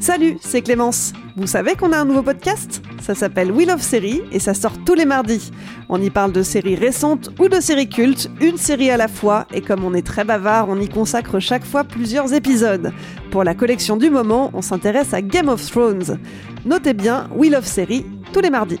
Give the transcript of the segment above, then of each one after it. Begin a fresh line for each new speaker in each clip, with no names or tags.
Salut, c'est Clémence. Vous savez qu'on a un nouveau podcast? Ça s'appelle Wheel of Série et ça sort tous les mardis. On y parle de séries récentes ou de séries cultes, une série à la fois, et comme on est très bavard, on y consacre chaque fois plusieurs épisodes. Pour la collection du moment, on s'intéresse à Game of Thrones. Notez bien Wheel of Série tous les mardis.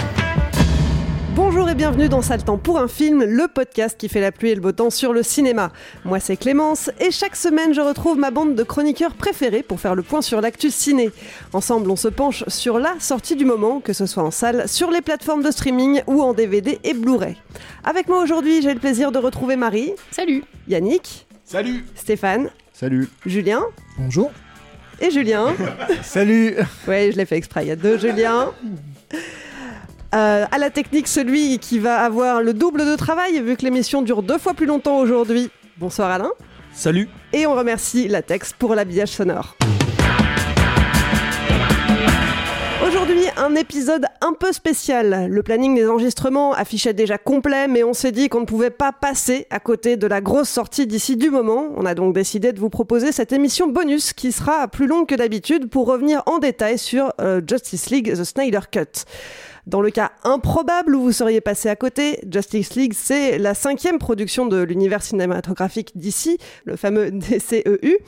Bonjour et bienvenue dans Sale Temps pour un film, le podcast qui fait la pluie et le beau temps sur le cinéma. Moi c'est Clémence et chaque semaine je retrouve ma bande de chroniqueurs préférés pour faire le point sur l'actu ciné. Ensemble on se penche sur la sortie du moment, que ce soit en salle, sur les plateformes de streaming ou en DVD et Blu-ray. Avec moi aujourd'hui j'ai le plaisir de retrouver Marie.
Salut
Yannick.
Salut
Stéphane.
Salut
Julien.
Bonjour
Et Julien.
Salut
Ouais, je l'ai fait exprès, il y a deux Julien. Euh, à la technique, celui qui va avoir le double de travail, vu que l'émission dure deux fois plus longtemps aujourd'hui. Bonsoir Alain.
Salut
Et on remercie Latex pour l'habillage sonore. Aujourd'hui, un épisode un peu spécial. Le planning des enregistrements affichait déjà complet, mais on s'est dit qu'on ne pouvait pas passer à côté de la grosse sortie d'ici du moment. On a donc décidé de vous proposer cette émission bonus qui sera plus longue que d'habitude pour revenir en détail sur euh, Justice League The Snyder Cut. Dans le cas improbable où vous seriez passé à côté, Justice League, c'est la cinquième production de l'univers cinématographique d'ici, le fameux DCEU.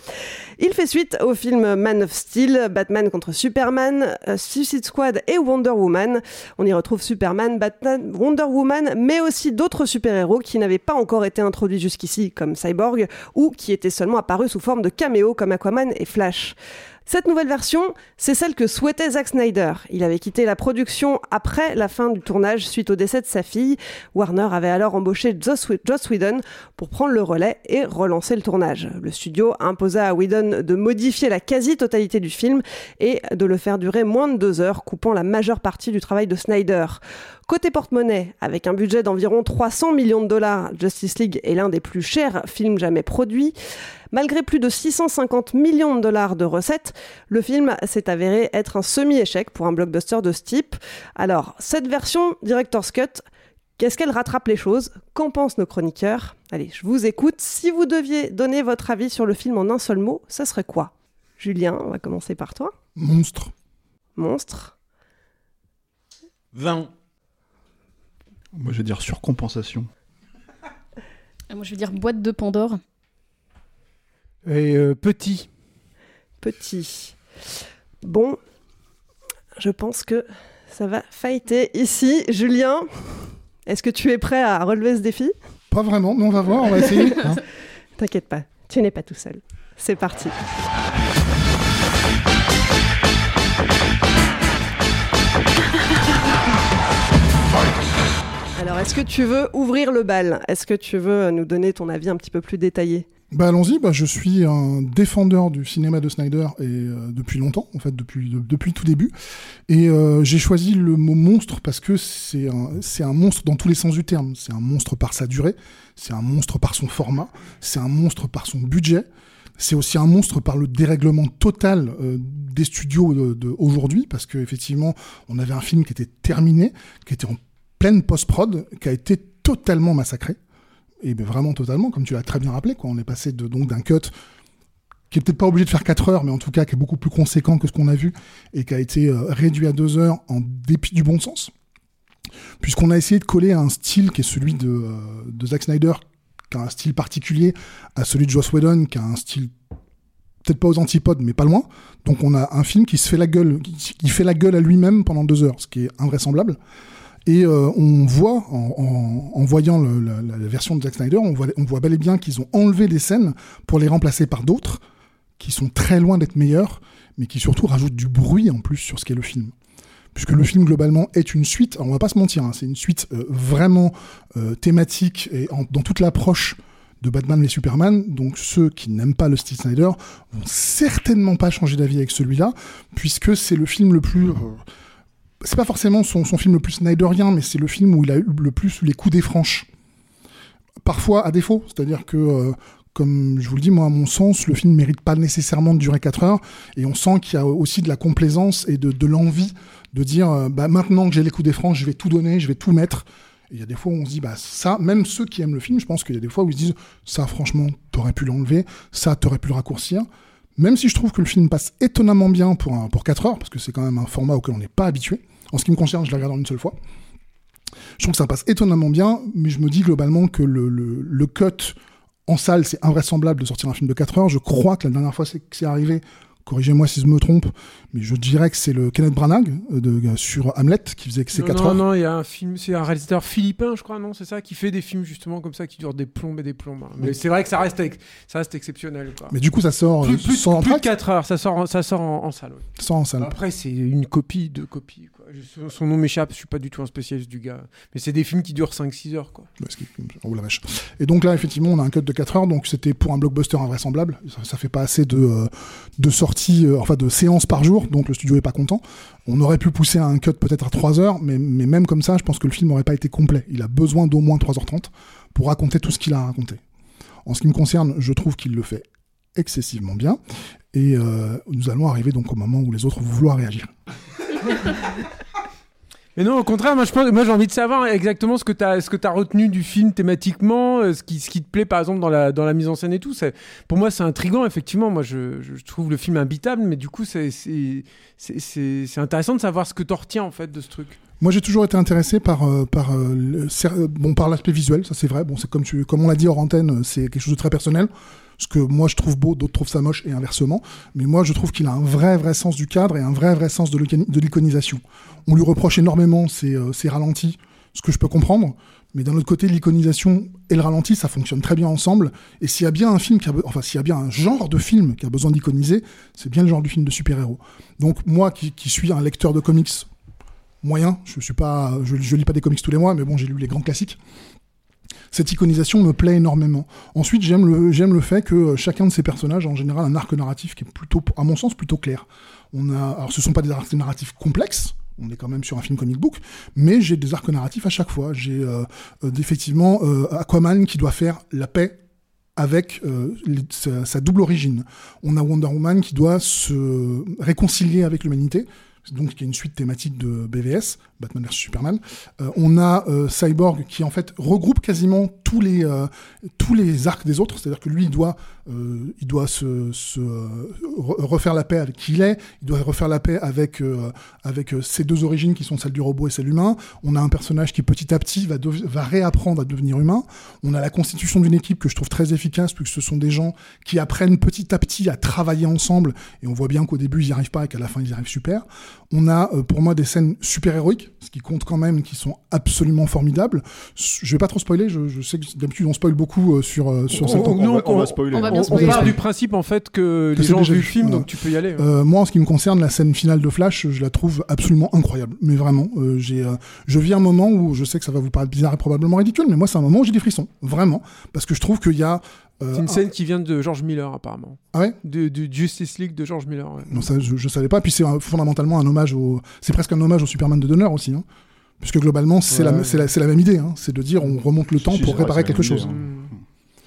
Il fait suite au film Man of Steel, Batman contre Superman, euh, Suicide Squad et Wonder Woman. On y retrouve Superman, Batman, Wonder Woman, mais aussi d'autres super-héros qui n'avaient pas encore été introduits jusqu'ici, comme Cyborg, ou qui étaient seulement apparus sous forme de caméos comme Aquaman et Flash. Cette nouvelle version, c'est celle que souhaitait Zack Snyder. Il avait quitté la production après la fin du tournage suite au décès de sa fille. Warner avait alors embauché Joss Joss Whedon pour prendre le relais et relancer le tournage. Le studio imposa à Whedon de modifier la quasi-totalité du film et de le faire durer moins de deux heures, coupant la majeure partie du travail de Snyder. Côté porte-monnaie, avec un budget d'environ 300 millions de dollars, Justice League est l'un des plus chers films jamais produits. Malgré plus de 650 millions de dollars de recettes, le film s'est avéré être un semi-échec pour un blockbuster de ce type. Alors, cette version Director's Cut, qu'est-ce qu'elle rattrape les choses? Qu'en pensent nos chroniqueurs? Allez, je vous écoute. Si vous deviez donner votre avis sur le film en un seul mot, ça serait quoi? Julien, on va commencer par toi.
Monstre.
Monstre.
20. Moi, je vais dire surcompensation.
Moi, je veux dire boîte de Pandore.
Et euh, petit.
Petit. Bon, je pense que ça va fighter ici. Julien, est-ce que tu es prêt à relever ce défi?
Pas vraiment, mais on va voir, on va essayer. hein.
T'inquiète pas, tu n'es pas tout seul. C'est parti. Alors, est-ce que tu veux ouvrir le bal? Est-ce que tu veux nous donner ton avis un petit peu plus détaillé?
Bah allons-y, bah, je suis un défendeur du cinéma de Snyder et euh, depuis longtemps, en fait, depuis, de- depuis tout début. Et euh, j'ai choisi le mot monstre parce que c'est un, monstre dans tous les sens du terme. C'est un monstre par sa durée, c'est un monstre par son format, c'est un monstre par son budget, c'est aussi un monstre par le dérèglement total euh, des studios de, de aujourd'hui parce que effectivement, on avait un film qui était terminé, qui était en pleine post-prod, qui a été totalement massacré. Et ben vraiment totalement, comme tu l'as très bien rappelé, quoi. On est passé de, donc d'un cut qui est peut-être pas obligé de faire 4 heures, mais en tout cas qui est beaucoup plus conséquent que ce qu'on a vu et qui a été euh, réduit à 2 heures en dépit du bon sens. Puisqu'on a essayé de coller à un style qui est celui de, euh, de Zack Snyder, qui a un style particulier, à celui de Joss Whedon, qui a un style peut-être pas aux antipodes, mais pas loin. Donc on a un film qui se fait la gueule, qui, qui fait la gueule à lui-même pendant deux heures, ce qui est invraisemblable. Et euh, on voit, en, voyant la, version de Zack Snyder, on voit, on bel et bien qu'ils ont enlevé des scènes pour les remplacer par d'autres, qui sont très loin d'être meilleures, mais qui surtout rajoutent du bruit en plus sur ce qu'est le film. Puisque le film globalement est une suite, alors on va pas se mentir, hein, c'est une suite euh, vraiment euh, thématique et dans toute l'approche de Batman et Superman, donc ceux qui n'aiment pas le style Snyder vont certainement pas changer d'avis avec celui-là, puisque c'est le film le plus... c'est pas forcément son, son, film le plus Snyderien, mais c'est le film où il a eu le plus les coups des franches. Parfois à défaut, c'est-à-dire que, euh, comme je vous le dis, moi, à mon sens, le film mérite pas nécessairement de durer 4 heures, et on sent qu'il y a aussi de la complaisance et de, de l'envie de dire, euh, bah, maintenant que j'ai les coups des franches, je vais tout donner, je vais tout mettre. Il y a des fois où on se dit, bah, ça, même ceux qui aiment le film, je pense qu'il y a des fois où ils se disent, ça, franchement, t'aurais pu l'enlever, ça, t'aurais pu le raccourcir. Même si je trouve que le film passe étonnamment bien pour, un, pour 4 heures, parce que c'est quand même un format auquel on n'est pas habitué. En ce qui me concerne, je l'ai regardé en une seule fois. Je trouve que ça passe étonnamment bien, mais je me dis globalement que le, le, le cut en salle, c'est invraisemblable de sortir un film de 4 heures. Je crois que la dernière fois que c'est arrivé, corrigez-moi si je me trompe, mais je dirais que c'est le Kenneth Branagh euh, de, sur Hamlet qui faisait que c'est 4
non,
heures.
Non, non, il y a un film, c'est un réalisateur philippin, je crois, non, c'est ça, qui fait des films justement comme ça, qui durent des plombes et des plombes. Mais oui. c'est vrai que ça reste, ça reste exceptionnel. Quoi.
Mais du coup, ça sort
plus, plus,
sans
plus de 4 heures, ça sort, ça sort en, en salle. Oui.
Sans en salle.
Après, c'est une copie de copie. Son nom m'échappe, je suis pas du tout un spécialiste du gars. Mais c'est des films qui durent 5-6 heures. Quoi.
Oh la vache. Et donc là, effectivement, on a un cut de 4 heures, donc c'était pour un blockbuster invraisemblable. Ça, ça fait pas assez de, euh, de sorties, euh, enfin de séances par jour, donc le studio est pas content. On aurait pu pousser un cut peut-être à 3 heures, mais, mais même comme ça, je pense que le film n'aurait pas été complet. Il a besoin d'au moins 3h30 pour raconter tout ce qu'il a à raconter. En ce qui me concerne, je trouve qu'il le fait excessivement bien. Et euh, nous allons arriver donc au moment où les autres vont vouloir réagir.
Mais non, au contraire, moi, j'ai envie de savoir exactement ce que tu as, as retenu du film thématiquement, euh, ce qui, ce qui te plaît par exemple dans la, dans la mise en scène et tout. Pour moi, c'est intriguant, effectivement. Moi, je, trouve le film imbitable, mais du coup, c'est intéressant de savoir ce que tu retiens en fait de ce truc.
Moi, j'ai toujours été intéressé par euh, par euh, bon par l'aspect visuel, ça c'est vrai. Bon, c'est comme comme on l'a dit hors antenne, c'est quelque chose de très personnel. Ce que moi je trouve beau, d'autres trouvent ça moche et inversement. Mais moi, je trouve qu'il a un vrai vrai sens du cadre et un vrai vrai sens de l'iconisation. On lui reproche énormément ses, euh, ralentis, ce que je peux comprendre. Mais d'un autre côté, l'iconisation et le ralenti, ça fonctionne très bien ensemble. Et s'il y a bien un film qui a, enfin, s'il y a bien un genre de film qui a besoin d'iconiser, c'est bien le genre du film de super-héros. Donc, moi qui, qui suis un lecteur de comics moyen. Je suis pas, je, je, lis pas des comics tous les mois, mais bon, j'ai lu les grands classiques. Cette iconisation me plaît énormément. Ensuite, j'aime le, j'aime le fait que chacun de ces personnages a en général un arc narratif qui est plutôt, à mon sens, plutôt clair. On a, alors ce sont pas des arcs narratifs complexes. On est quand même sur un film comic book, mais j'ai des arcs narratifs à chaque fois. J'ai euh, euh, effectivement euh, Aquaman qui doit faire la paix avec euh, sa, sa, double origine. On a Wonder Woman qui doit se réconcilier avec l'humanité donc qui est une suite thématique de BVS, Batman vs Superman. Euh, on a euh, Cyborg qui en fait regroupe quasiment tous les euh, tous les arcs des autres, c'est-à-dire que lui il doit il doit se, se refaire la paix avec qui il est, il doit refaire la paix avec avec ses deux origines qui sont celles du robot et celle humain. On a un personnage qui petit à petit va va réapprendre à devenir humain. On a la constitution d'une équipe que je trouve très efficace puisque ce sont des gens qui apprennent petit à petit à travailler ensemble et on voit bien qu'au début ils n'y arrivent pas et qu'à la fin ils y arrivent super. On a pour moi des scènes super héroïques, ce qui compte quand même, qui sont absolument formidables. Je vais pas trop spoiler, je, je sais que d'habitude on spoil beaucoup euh, sur euh, sur
on,
cette.
On, on, on, va spoiler. On, va on, on part du principe en fait que, que les gens ont vu le film, donc tu peux y aller.
Euh, moi, en ce qui me concerne, la scène finale de Flash, je la trouve absolument incroyable. Mais vraiment, euh, j'ai, je vis un moment où je sais que ça va vous paraître bizarre et probablement ridicule, mais moi c'est un moment où j'ai des frissons, vraiment, parce que je trouve qu'il y a
c'est une scène qui vient de George Miller, apparemment.
Ah ouais
de, de, Justice League de George Miller. Ouais.
Non, ça, je, je savais pas. Puis c'est fondamentalement un hommage au. C'est presque un hommage au Superman de Donner aussi. Hein. Puisque globalement, c'est ouais, la, ouais. la, la, même idée. Hein. C'est de dire on remonte le temps pour réparer quelque chose.
Mmh.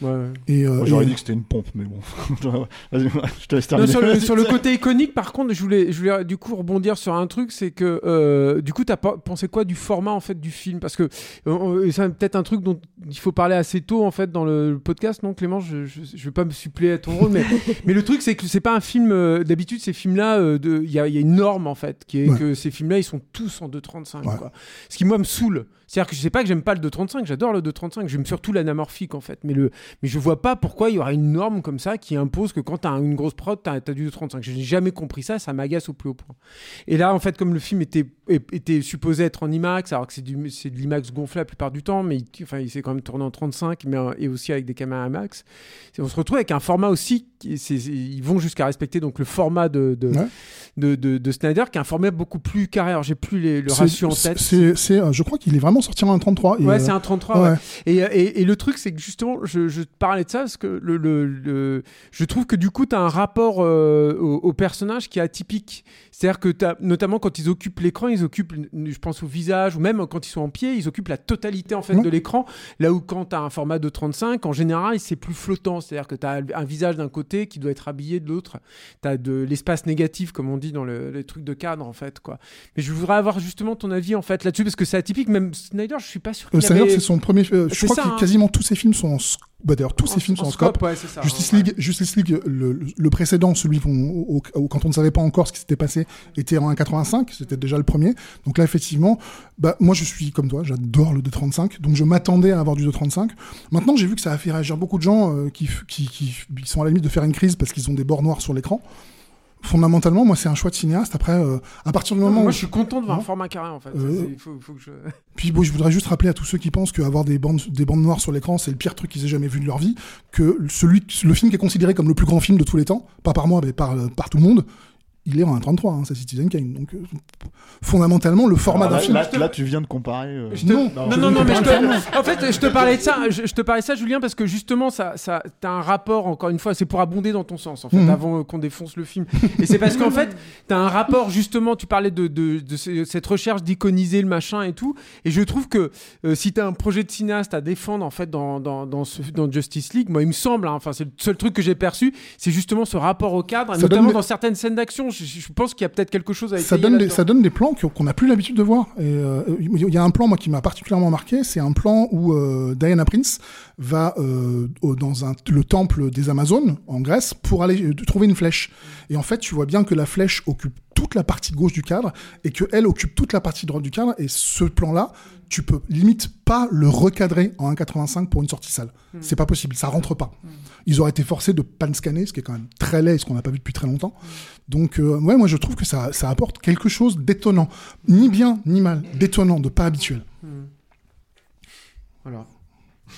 Ouais,
Et, euh,
J'aurais
et-
dit que c'était une pompe, mais bon. Je te laisse
Non,
terminer.
sur, le, sur le côté iconique, par contre, je voulais, je voulais du coup rebondir sur un truc, c'est que euh, du coup, t'as pensé quoi du format en fait du film? Parce que euh, c'est peut-être un truc dont il faut parler assez tôt en fait dans le podcast, non Clément? Je, je, je vais pas me suppléer à ton rôle, mais, mais le truc c'est que c'est pas un film. euh, D'habitude, ces films-là, euh, de- il y, a, il y a une norme en fait, qui est
Ouais.
que ces films-là, ils sont tous en 2.35.
Ouais.
quoi. Ce qui moi me saoule. C'est-à-dire que je sais pas que j'aime pas le 2.35, j'adore le 2.35, j'aime surtout l'anamorphique en fait, mais le, mais je vois pas pourquoi il y aurait une norme comme ça qui impose que quand t'as une grosse prod, t'as as du 2.35. Je n'ai jamais compris ça, ça m'agace au plus haut point. Et là, en fait, comme le film était, était supposé être en IMAX, alors que c'est du- c'est de l'IMAX gonflé la plupart du temps, mais il, enfin, il s'est quand même tourné en 35, mais euh, et aussi avec des caméras IMAX. On se retrouve avec un format aussi, ils vont jusqu'à respecter donc le format de, de,
Ouais.
de, de- de Snyder, qui est un format beaucoup plus carré. Alors, j'ai plus les- le ratio en tête.
c'est- c'est, euh, je crois qu'il est vraiment sorti en 33. et,
Ouais,
euh,
c'est un 33. ouais.
ouais.
Et, et, et le truc, c'est que justement, je, je te parlais de ça parce que le, le, le- je trouve que du coup, tu as un rapport euh, au, au personnage qui est atypique. C'est-à-dire que, t'as- notamment quand ils occupent l'écran, ils occupent, je pense au visage, ou même quand ils sont en pied, ils occupent la totalité en fait
Ouais.
de l'écran. Là où quand tu as un format de 35, en général, c'est plus flottant. C'est-à-dire que tu as un visage d'un côté qui doit être habillé de l'autre. Tu as de l'espace négatif, comme on dit dans le, les trucs de cadre, en fait. quoi. Mais je voudrais avoir justement ton avis en fait là-dessus parce que c'est atypique. Même Snyder, je suis pas sûr
Euh,
qu'il
Snyder,
avait...
c'est son premier. euh, je
C'est
crois
ça,
que
hein.
quasiment tous ses films sont en. Bah, D'ailleurs, tous ses films sont en scope.
ouais, c'est ça.
Justice
Ouais.
League, Justice League le, précédent, celui au- quand on ne savait pas encore ce qui s'était passé, était en 1,85. C'était déjà le premier. Donc là, effectivement, bah, moi, je suis comme toi, j'adore le 2,35. Donc je m'attendais à avoir du 2,35. Maintenant, j'ai vu que ça a fait réagir beaucoup de gens euh, qui, f- qui, qui- qui sont à la limite de faire une crise parce qu'ils ont des bords noirs sur l'écran. Fondamentalement, moi, c'est un choix de cinéaste. Après, euh, à partir du moment
Moi,
où
je suis content de voir un
Non.
format carré en fait.
Euh,
il faut, faut que je...
puis bon, je voudrais juste rappeler à tous ceux qui pensent qu'avoir des bandes, des bandes noires sur l'écran, c'est le pire truc qu'ils aient jamais vu de leur vie, que celui, le film qui est considéré comme le plus grand film de tous les temps, pas par moi, mais par, euh, par tout le monde, il est en 1,33, hein, c'est Citizen Kane. Donc, euh, fondamentalement, le format
Alors
d'un
là,
film...
là, là, tu viens de comparer. euh,
Je te-
Non,
non, non, mais je te... en fait, je te parlais de ça, je, je te parlais de ça, Julien, parce que justement, ça, ça, t'as un rapport, encore une fois, c'est pour abonder dans ton sens, en fait,
Mhm.
avant euh, qu'on défonce le film. Et c'est parce qu'en fait, t'as un rapport, justement, tu parlais de, de, de ce- cette recherche d'iconiser le machin et tout, et je trouve que euh, si t'as un projet de cinéaste à défendre, en fait, dans, dans, dans, ce, dans Justice League, moi, il me semble, hein, enfin, c'est le seul truc que j'ai perçu, c'est justement ce rapport au cadre,
Ça
notamment
donne-
dans certaines scènes d'action. Je, je pense qu'il y a peut-être quelque chose à
ça donne, des, ça donne des plans qu'on n'a plus l'habitude de voir. Euh, il y a un plan moi qui m'a particulièrement marqué, c'est un plan où euh, Diana Prince va euh, dans un, le temple des Amazones en Grèce pour aller euh, trouver une flèche. Et en fait, tu vois bien que la flèche occupe toute la partie gauche du cadre et que elle occupe toute la partie droite du cadre. Et ce plan-là, tu peux limite pas le recadrer en 1,85 pour une sortie salle. C'est pas possible, ça rentre pas. Ils auraient été forcés de pan scanner, ce qui est quand même très laid, ce qu'on n'a pas vu depuis très longtemps. Donc, euh, ouais, moi je trouve que ça, ça apporte quelque chose d'étonnant. Ni bien, ni mal. D'étonnant, de pas habituel.
Voilà.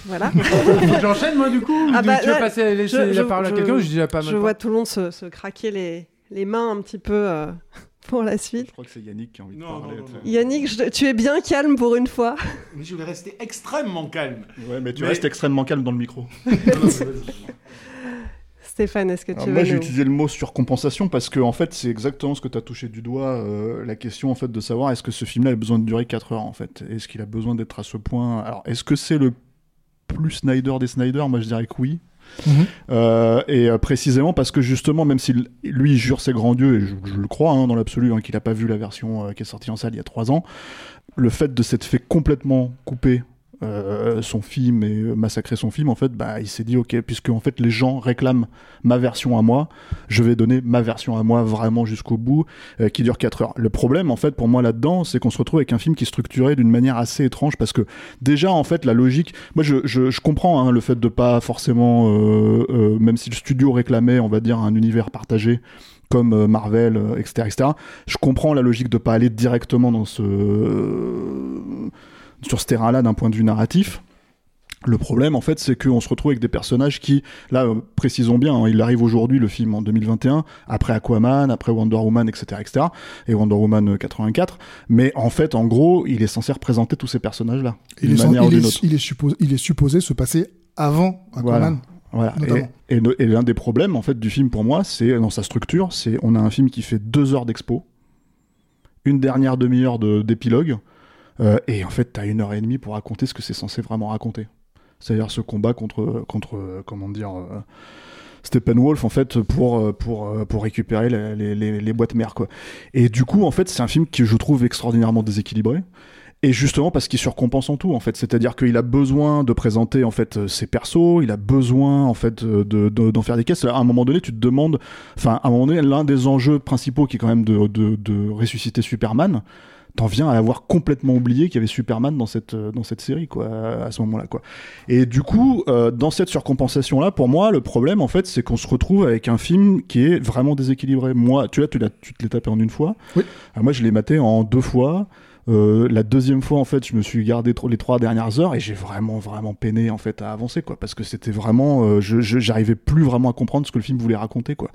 Voilà.
Faut que J'enchaîne, moi, du coup ou
Ah
tu-
bah,
tu veux
là,
passer laisser
je-
la
je-
parole à
je-
quelqu'un ou j'ai déjà pas mal
Je vois tout le monde se, se craquer les, les mains un petit peu euh, pour la suite.
Je crois que c'est Yannick qui a envie de
Non,
parler.
non, non, non.
Yannick, je- tu es bien calme pour une fois.
Mais je vais rester extrêmement calme.
Ouais, mais tu
Mais-
restes extrêmement calme dans le micro.
Stéphane, est-ce que tu
Alors
veux
moi, j'ai
nous-
utilisé le mot surcompensation parce que en fait, c'est exactement ce que tu as touché du doigt, euh, la question en fait de savoir est-ce que ce film-là a besoin de durer 4 heures en fait? Est-ce qu'il a besoin d'être à ce point? Alors, est-ce que c'est le plus Snyder des Snyder Moi, je dirais que oui. Euh, et euh, précisément parce que justement, même si lui jure ses grands dieux, et je, le crois hein, dans l'absolu, hein, qu'il n'a pas vu la version euh, qui est sortie en salle il y a 3 ans, le fait de s'être fait complètement couper euh, son film et euh, massacrer son film, en fait, bah, il s'est dit ok, puisque en fait les gens réclament ma version à moi, je vais donner ma version à moi vraiment jusqu'au bout, euh, qui dure 4 heures. Le problème, en fait, pour moi là-dedans, c'est qu'on se retrouve avec un film qui est structuré d'une manière assez étrange parce que déjà, en fait, la logique, moi je, je, je comprends hein, le fait de pas forcément, euh, même si le studio réclamait, on va dire, un univers partagé comme Marvel, etc., etc. Je comprends la logique de pas aller directement dans ce sur ce terrain-là d'un point de vue narratif. Le problème, en fait, c'est qu'on se retrouve avec des personnages qui, là, euh, précisons bien, hein, il arrive aujourd'hui, le film en 2021, après Aquaman, après Wonder Woman, etc., etc., et Wonder Woman euh, 84. Mais en fait, en gros, il est censé représenter tous ces personnages-là,
Il
d'une
est,
ou
il,
d'une
est,
autre.
il, est supposé, il est supposé se passer avant Aquaman.
Voilà. Et, et, le- et l'un des problèmes en fait du film pour moi, c'est dans sa structure, c'est on a un film qui fait deux heures d'expo, une dernière demi-heure de- d'épilogue, euh, et en fait t'as une heure et demie pour raconter ce que c'est censé vraiment raconter. C'est-à-dire ce combat contre, contre euh, comment dire, euh, Steppenwolf en fait pour euh, pour pour récupérer les, les, boîtes mères quoi. Et du coup en fait c'est un film qui je trouve extraordinairement déséquilibré. Et justement parce qu'il surcompense en tout en fait, c'est-à-dire qu'il a besoin de présenter en fait ses persos, il a besoin en fait euh, de d'en faire des caisses. À un moment donné, tu te demandes, enfin à un moment donné, l'un des enjeux principaux qui est quand même de, de ressusciter Superman, t'en viens à avoir complètement oublié qu'il y avait Superman dans cette euh, dans cette série quoi à ce moment-là quoi. Et du coup, euh, dans cette surcompensation là, pour moi, le problème en fait, c'est qu'on se retrouve avec un film qui est vraiment déséquilibré. Moi, tu vois, tu l'as tu te l'es tapé en une fois.
Oui.
Moi, je l'ai maté en deux fois. Euh, la deuxième fois, en fait, je me suis gardé trop- les trois dernières heures et j'ai vraiment, vraiment peiné en fait à avancer, quoi, parce que c'était vraiment, euh, je, j'arrivais plus vraiment à comprendre ce que le film voulait raconter, quoi.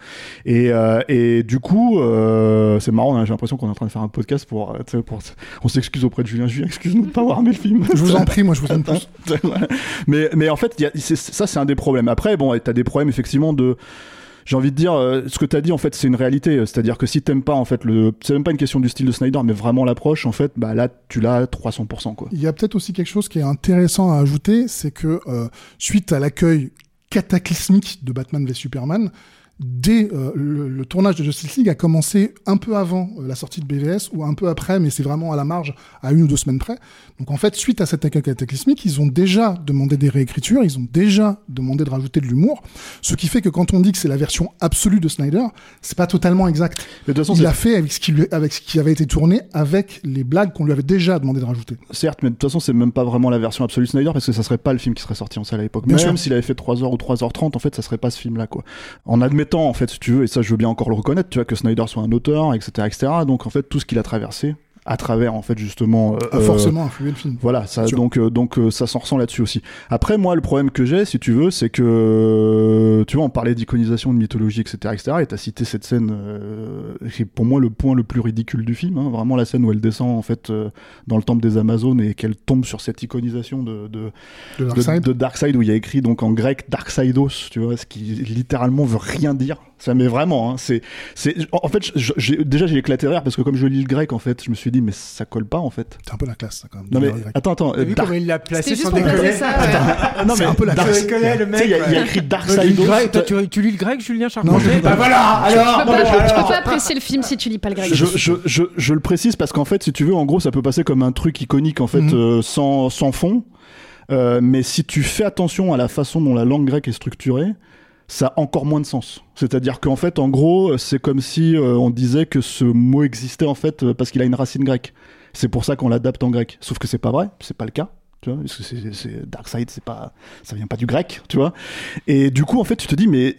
Et, euh, et du coup, euh, c'est marrant, hein, j'ai l'impression qu'on est en train de faire un podcast pour, euh, pour on s'excuse auprès de Julien. Julien, excuse-nous de pas avoir aimé le film.
Je vous en prie, moi je vous aime tous.
mais, mais en fait, il y a- ça, c'est un des problèmes. Après, bon, t'as des problèmes effectivement de. J'ai envie de dire, euh, ce que t'as dit en fait, c'est une réalité. C'est-à-dire que si t'aimes pas en fait le, c'est même pas une question du style de Snyder, mais vraiment l'approche, en fait, bah là, tu l'as à 300%, quoi.
Il y a peut-être aussi quelque chose qui est intéressant à ajouter, c'est que euh, suite à l'accueil cataclysmique de Batman v Superman, dès euh, le, tournage de Justice League a commencé un peu avant la sortie de BVS ou un peu après, mais c'est vraiment à la marge, à une ou deux semaines près. Donc en fait, suite à cet accueil cataclysmique, ils ont déjà demandé des réécritures, ils ont déjà demandé de rajouter de l'humour, ce qui fait que quand on dit que c'est la version absolue de Snyder, c'est pas totalement exact.
Mais de toute façon,
Il a fait avec ce, qui lui- avec ce qui avait été tourné, avec les blagues qu'on lui avait déjà demandé de rajouter.
Certes, mais de toute façon, c'est même pas vraiment la version absolue de Snyder parce que ça serait pas le film qui serait sorti en salle à l'époque. Même s'il avait fait 3h ou 3h30, en fait, ça serait pas ce film-là, quoi. En admettant, en fait, si tu veux, et ça, je veux bien encore le reconnaître, tu vois, que Snyder soit un auteur, etc., etc. Donc, en fait, tout ce qu'il a traversé, à travers, en fait, justement.
A forcément influé le film.
Voilà, ça, donc, euh, donc euh, ça s'en ressent là-dessus aussi. Après, moi, le problème que j'ai, si tu veux, c'est que, euh, tu vois, on parlait d'iconisation, de mythologie, etc., etc., et t'as cité cette scène, euh, qui est pour moi le point le plus ridicule du film, hein, vraiment la scène où elle descend, en fait, euh, dans le temple des Amazones et qu'elle tombe sur cette iconisation de, de,
De Darkseid.
de Darkseid, où il y a écrit donc en grec Darkseidos, tu vois, ce qui littéralement veut rien dire. Ça mais vraiment, hein, c'est, c'est, en fait, j'ai- déjà j'ai éclaté rire parce que comme je lis le grec, en fait, je me suis dit mais ça colle pas en fait.
C'est un peu la classe, ça, quand même.
Non mais attends, attends.
T'as vu
Dark-
comment il l'a placé sans
ça. ouais.
Non
C'est
mais
un peu la
Dark-
classe.
Connais le mec.
il y, a- écrit
grec, toi, tu, tu lis le grec, Julien Charpentier
Non, je lis pas
Bah
le
voilà,
Tu
alors
peux, pas, tu peux
alors.
pas apprécier le film si tu lis pas le grec.
je, le précise parce qu'en fait, si tu veux, en gros, ça peut passer comme un truc iconique en fait
Mhm.
euh, sans, sans fond. Euh, mais si tu fais attention à la façon dont la langue grecque est structurée, ça a encore moins de sens. C'est-à-dire qu'en fait, en gros, c'est comme si euh, on disait que ce mot existait en fait euh, parce qu'il a une racine grecque. C'est pour ça qu'on l'adapte en grec. Sauf que c'est pas vrai, c'est pas le cas. Tu vois, c'est, Darkseid, c'est pas, ça vient pas du grec, tu vois. Et du coup, en fait, tu te dis, mais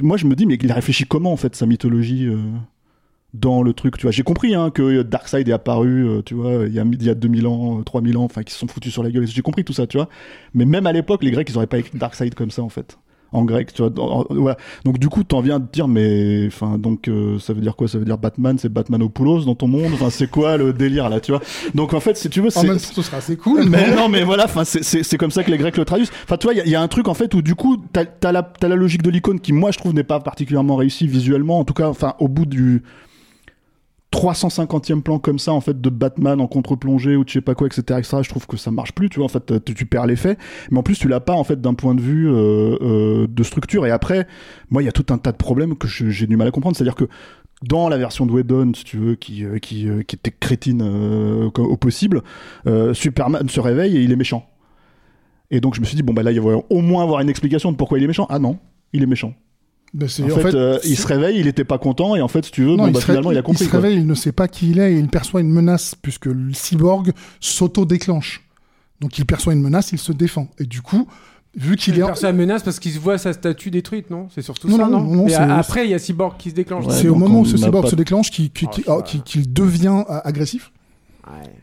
moi, je me dis, mais il a réfléchi comment en fait sa mythologie euh, dans le truc, tu vois. J'ai compris hein, que Darkseid est apparu, tu vois, il y a, y a 2000 ans, euh, 3000 ans, enfin, qui se sont foutus sur la gueule. J'ai compris tout ça, tu vois. Mais même à l'époque, les Grecs, ils auraient pas écrit Darkseid comme ça, en fait. En grec, tu vois. en- voilà. Donc, du coup, t'en viens de dire, mais, enfin, donc, euh, ça veut dire quoi? Ça veut dire Batman, c'est Batmanopoulos dans ton monde? Enfin, c'est quoi le délire, là, tu vois? Donc, en fait, si tu veux,
En
c'est.
même temps, ce sera assez cool.
Mais non, mais voilà, enfin, c'est- comme ça que les Grecs le traduisent. Enfin, tu vois, il y a- il y, a un truc en fait où du coup, t'as as la, t'as la logique de l'icône qui, moi, je trouve n'est pas particulièrement réussie visuellement. En tout cas, enfin, au bout du 350e plan comme ça, en fait, de Batman en contre-plongée ou je sais pas quoi, etc., etc., je trouve que ça marche plus. Tu vois, en fait, tu, tu perds l'effet. Mais en plus, tu l'as pas en fait d'un point de vue euh, euh, de structure. Et après, moi, il y a tout un tas de problèmes que j'ai du mal à comprendre. C'est-à-dire que dans la version de Whedon, si tu veux, qui, euh, qui, était crétine au possible, Superman se réveille et il est méchant. Et donc je me suis dit, bon, bah là, il va au moins avoir une explication de pourquoi il est méchant. Ah non, il est méchant.
Ben,
En,
en
fait,
fait,
euh, il se réveille, il était pas content, et en fait, si tu veux,
Non,
bon,
il,
bah, finalement, il a compris.
il se
quoi.
réveille, il ne sait pas qui il est et il perçoit une menace puisque le cyborg s'auto-déclenche. Donc il perçoit une menace, il se défend. Et du coup, vu qu'il est, en-
Personne menace parce qu'il se voit sa statue détruite, non? C'est surtout
Non,
ça,
non,
non,
non,
a- après, il y a Cyborg qui se déclenche.
Ouais,
c'est au moment où ce cyborg
pas-
se déclenche qu'il
Oh,
ah, qu'il devient euh, agressif.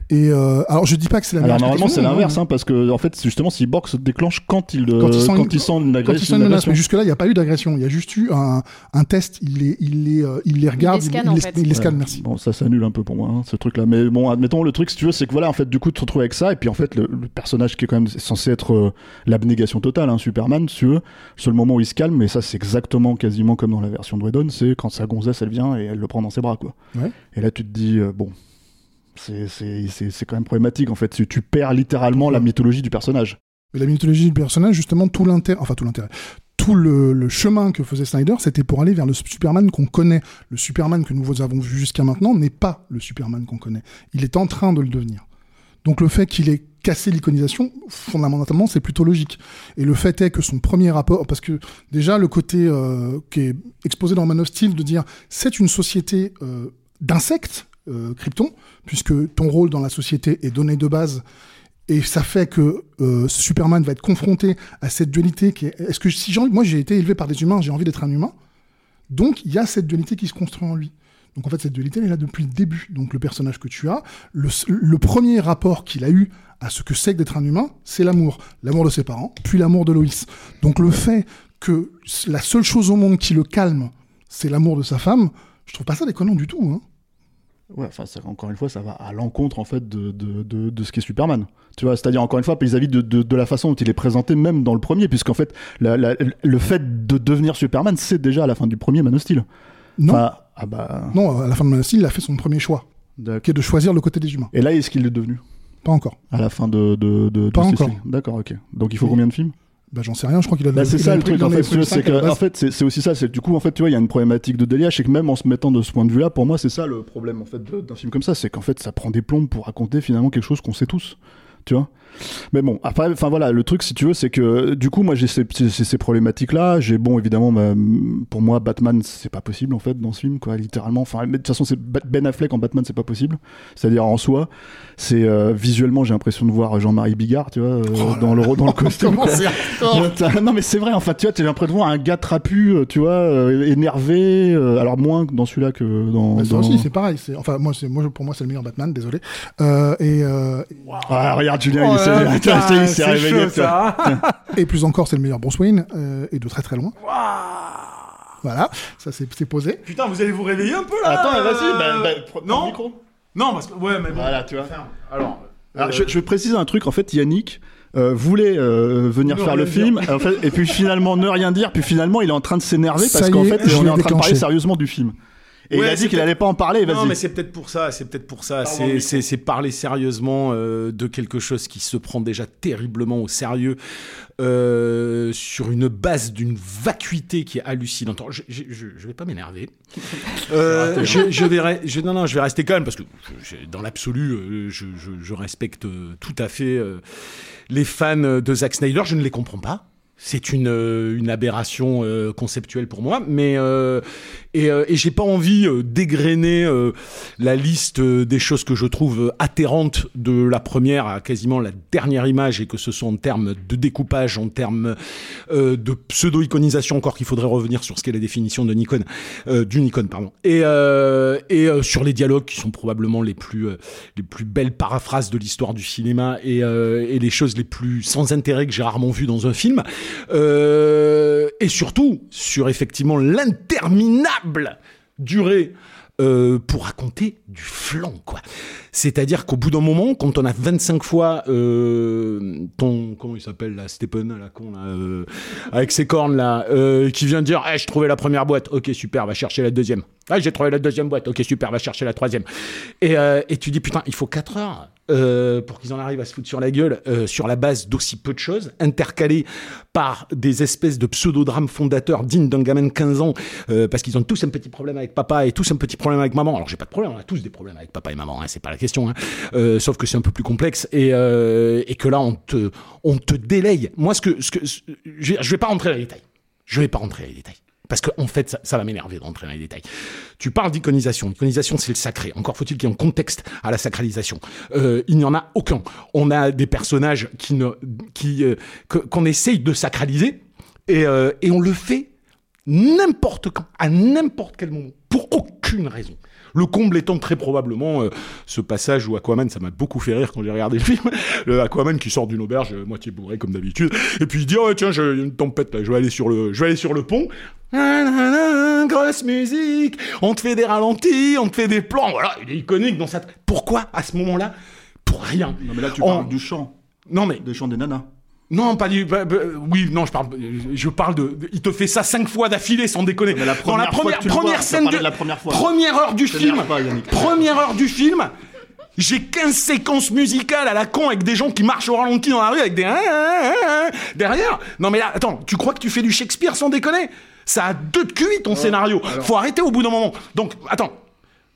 Et euh, alors je dis pas que c'est la
Alors normalement c'est l'inverse
hein.
parce que en fait justement Cyborg se déclenche quand il
Quand il sent une-
Quand agression.
sent une menace, mais jusque-là, il n'y a pas eu d'agression. Il y a juste eu un, un test. Il les, il les, euh, il les regarde,
les scanne,
il,
en
les-
fait.
il les scanne,
Ouais.
merci.
Bon, ça s'annule un peu pour moi, hein, ce truc-là. Mais bon, admettons, le truc, si tu veux, c'est que voilà, en fait, du coup, tu te retrouves avec ça, et puis en fait, le, le personnage qui est quand même censé être euh, l'abnégation totale, hein, Superman, si tu veux, le seul moment où il se calme, et ça, c'est exactement quasiment comme dans la version de Whedon, c'est quand sa gonzesse, elle vient et elle le prend dans ses bras, quoi.
Ouais.
Et là, tu te dis, euh, bon, c'est quand même problématique, en fait. Tu, tu perds littéralement la mythologie du personnage.
Mais la mythologie du personnage, justement, tout l'intérêt, enfin tout l'intérêt, tout le, le chemin que faisait Snyder, c'était pour aller vers le Superman qu'on connaît. Le Superman que nous avons vu jusqu'à maintenant n'est pas le Superman qu'on connaît. Il est en train de le devenir. Donc le fait qu'il ait cassé l'iconisation, fondamentalement, c'est plutôt logique. Et le fait est que son premier rapport, parce que déjà le côté euh, qui est exposé dans Man of Steel de dire c'est une société euh, d'insectes, euh, Krypton, puisque ton rôle dans la société est donné de base et ça fait que euh, Superman va être confronté à cette dualité qui est est-ce que si j'ai moi j'ai été élevé par des humains, j'ai envie d'être un humain. Donc il y a cette dualité qui se construit en lui. Donc en fait cette dualité elle est là depuis le début. Donc le personnage que tu as, le, le premier rapport qu'il a eu à ce que c'est que d'être un humain, c'est l'amour, l'amour de ses parents, puis l'amour de Loïs. Donc le fait que la seule chose au monde qui le calme, c'est l'amour de sa femme, je trouve pas ça déconnant du tout. Hein.
Ouais, enfin, encore une fois, ça va à l'encontre en fait de, de, de, de ce qu'est Superman. Tu vois, c'est-à-dire encore une fois vis-à-vis de, de, de la façon dont il est présenté, même dans le premier, puisqu'en fait, la, la- le fait de devenir Superman, c'est déjà à la fin du premier Man of Steel.
Non.
Enfin, ah bah.
Non, à la fin de Man of Steel, il a fait son premier choix, qui est de choisir le côté des humains.
Et là, est-ce qu'il est devenu?
Pas encore.
À la fin de. de,
Pas encore.
D'accord, ok. Donc il faut
Oui.
combien de films?
Bah j'en sais rien, je crois qu'il a
Bah, c'est ça le truc
en
fait, c'est que en fait c'est aussi ça, c'est du coup en fait tu vois il y a une problématique de délire, c'est que même en se mettant de ce point de vue-là, pour moi c'est ça le problème en fait d'un film comme ça, c'est qu'en fait ça prend des plombes pour raconter finalement quelque chose qu'on sait tous, tu vois. Mais bon, après, enfin voilà, le truc si tu veux, c'est que du coup moi j'ai ces, ces, ces problématiques-là, j'ai bon évidemment, pour moi Batman c'est pas possible en fait dans ce film quoi, littéralement. Enfin mais de toute façon c'est Ben Affleck en Batman c'est pas possible, c'est-à-dire en soi, c'est euh, visuellement j'ai l'impression de voir Jean-Marie Bigard, tu vois, euh, dans le dans le costume. Non mais c'est vrai en fait tu vois t'as l'impression de voir un gars trapu euh, tu vois euh, énervé euh, alors moins dans celui-là que dans,
Bah, ça
dans-
aussi, c'est pareil. c'est- Enfin, moi, c'est, moi, pour moi, c'est le meilleur Batman, désolé. Euh, et, euh,
ah regarde Julien
Oh
il s'est- il s'est
c'est
réveillé
chaud, ça.
et plus encore, c'est le meilleur Bruce Wayne, euh, et de très très loin. Voilà, ça c'est, posé.
Putain, vous allez vous réveiller un peu là
attends
euh,
vas-y bah, bah, prends- prends
Non
le micro
Non, parce que. Ouais, mais bon.
voilà tu vois
Alors.
Alors,
euh,
je, je vais préciser un truc en fait Yannick euh, voulait euh, venir faire le
dire.
film en fait, et puis finalement ne rien dire puis finalement il est en train de s'énerver parce qu'en fait
je
on est en train de parler sérieusement du film et
Ouais,
il a dit qu'il allait pas en parler
Non,
vas-y
mais c'est peut-être pour ça, c'est peut-être pour ça. C'est,
micro.
c'est, c'est parler sérieusement euh, de quelque chose qui se prend déjà terriblement au sérieux euh, sur une base d'une vacuité qui est hallucinante. Je, je, je, je vais pas m'énerver. Euh, je, je vais, re- je, non, non, je vais rester calme parce que dans l'absolu, euh, je, je, je respecte euh, tout à fait euh, les fans de Zack Snyder. Je ne les comprends pas. C'est une, euh, une aberration euh, conceptuelle pour moi, mais euh, et, euh, et j'ai pas envie euh, d'égrener euh, la liste des choses que je trouve atterrantes de la première à quasiment la dernière image et que ce soit en termes de découpage, en termes de pseudo-iconisation, encore qu'il faudrait revenir sur ce qu'est la définition de Nikon, euh, du Nikon, pardon, et, et sur les dialogues qui sont probablement les plus, les plus belles paraphrases de l'histoire du cinéma et, et les choses les plus sans intérêt que j'ai rarement vues dans un film. Euh, et surtout sur effectivement l'interminable durée euh, pour raconter du flan, quoi. C'est-à-dire qu'au bout d'un moment, quand on a 25 fois euh, ton comment il s'appelle là, Stephen, la con là, avec ses cornes là, qui vient de dire, eh, je trouvais la première boîte, ok super, va chercher la deuxième. Ah, j'ai trouvé la deuxième boîte, ok super, va chercher la troisième. Et, et tu dis putain, il faut 4 heures euh, pour qu'ils en arrivent à se foutre sur la gueule euh, sur la base d'aussi peu de choses, intercalées par des espèces de pseudo-drames fondateurs dignes d'un gamin de 15 ans, euh, parce qu'ils ont tous un petit problème avec papa et tous un petit problème avec maman. Alors j'ai pas de problème, on a tous des problèmes avec papa et maman, hein, c'est pas la question, hein. Euh, sauf que c'est un peu plus complexe et, euh, et que là on te, on te délaye. Moi, ce que, ce que, je, je vais pas rentrer dans les détails. Je vais pas rentrer dans les détails. Parce qu'en en fait, ça, va m'énerver de rentrer dans les détails. Tu parles d'iconisation. L'iconisation, c'est le sacré. Encore faut-il qu'il y ait un contexte à la sacralisation. Euh, il n'y en a aucun. On a des personnages qui euh, qu'on essaye de sacraliser et, euh, et on le fait n'importe quand, à n'importe quel moment, pour aucune raison. Le comble étant très probablement euh, ce passage où Aquaman, ça m'a beaucoup fait rire quand j'ai regardé le film, le Aquaman qui sort d'une auberge euh, moitié bourré comme d'habitude, et puis il dit oh tiens j'ai une tempête là, je vais aller sur le, je vais aller sur le pont. Grosse musique, on te fait des ralentis, on te fait des plans, voilà, il est iconique dans sa. Pourquoi à ce moment-là? Pour rien.
non mais là tu parles du chant.
Non mais
des chants des nanas
non, pas du. bah, bah, oui, non, je parle. Je parle de. de- il te fait ça cinq fois d'affilée, sans déconner.
Mais la
Dans la
première fois
première,
vois,
scène de,
de la première fois.
première heure du film.
pas.
Première heure du film. J'ai 15 séquences musicales à la con avec des gens qui marchent au ralenti dans la rue avec des hein, hein, hein, derrière. Non mais là, attends, tu crois que tu fais du Shakespeare sans déconner? Ça a deux de QI ton scénario. Faut arrêter au bout d'un moment. Donc, attends.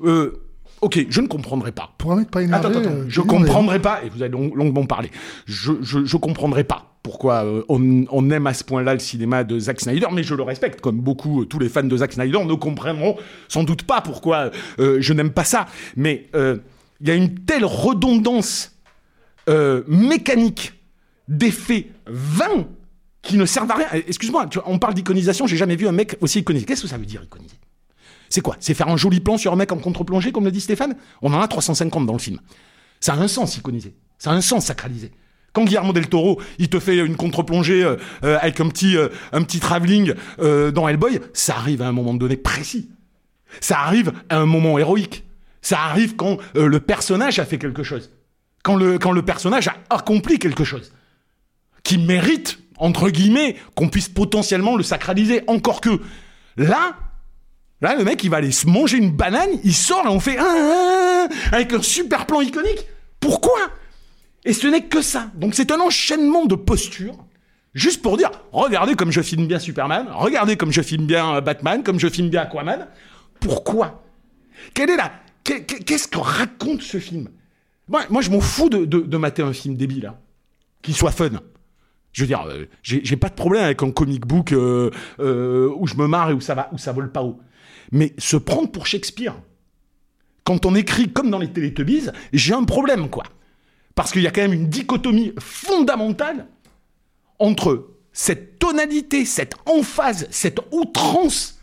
Euh, ok, je ne comprendrai pas.
Pour un mec pas énervé.
Attends, attends,
euh,
je
mais-
comprendrai pas, et vous avez long- longuement parlé, je, je, je comprendrai pas pourquoi euh, on, on aime à ce point-là le cinéma de Zack Snyder, mais je le respecte, comme beaucoup, euh, tous les fans de Zack Snyder ne comprendront sans doute pas pourquoi euh, je n'aime pas ça. Mais il y a une telle redondance mécanique d'effets vains qui ne servent à rien. Excuse-moi, on parle d'iconisation, j'ai jamais vu un mec aussi iconisé. Qu'est-ce que ça veut dire iconiser C'est quoi? C'est faire un joli plan sur un mec en contre-plongée, comme le dit Stéphane? On en a 350 dans le film. Ça a un sens iconiser. Ça a un sens sacralisé. Quand Guillermo del Toro, il te fait une contre-plongée euh, euh, avec un petit, euh, un petit travelling dans Hellboy, ça arrive à un moment donné précis. Ça arrive à un moment héroïque. Ça arrive quand le personnage a fait quelque chose. Quand le, quand le personnage a accompli quelque chose. Qui mérite, entre guillemets, qu'on puisse potentiellement le sacraliser. Encore que, là, là, le mec, il va aller se manger une banane, il sort et on fait Ah, ah, ah avec un super plan iconique. Pourquoi? Et ce n'est que ça. Donc c'est un enchaînement de postures. Juste pour dire, regardez comme je filme bien Superman, regardez comme je filme bien euh, Batman, comme je filme bien Aquaman. Pourquoi? Quelle est la... qu'est- qu'est- Qu'est-ce que raconte ce film? Moi, moi, je m'en fous de, de, mater un film débile, hein. qu'il soit fun. Je veux dire, euh, j'ai pas de problème avec un comic book euh, où je me marre et où ça va, où ça vole pas haut. Mais se prendre pour Shakespeare, quand on écrit comme dans les Télétubbies, j'ai un problème, quoi. Parce qu'il y a quand même une dichotomie fondamentale entre cette tonalité, cette emphase, cette outrance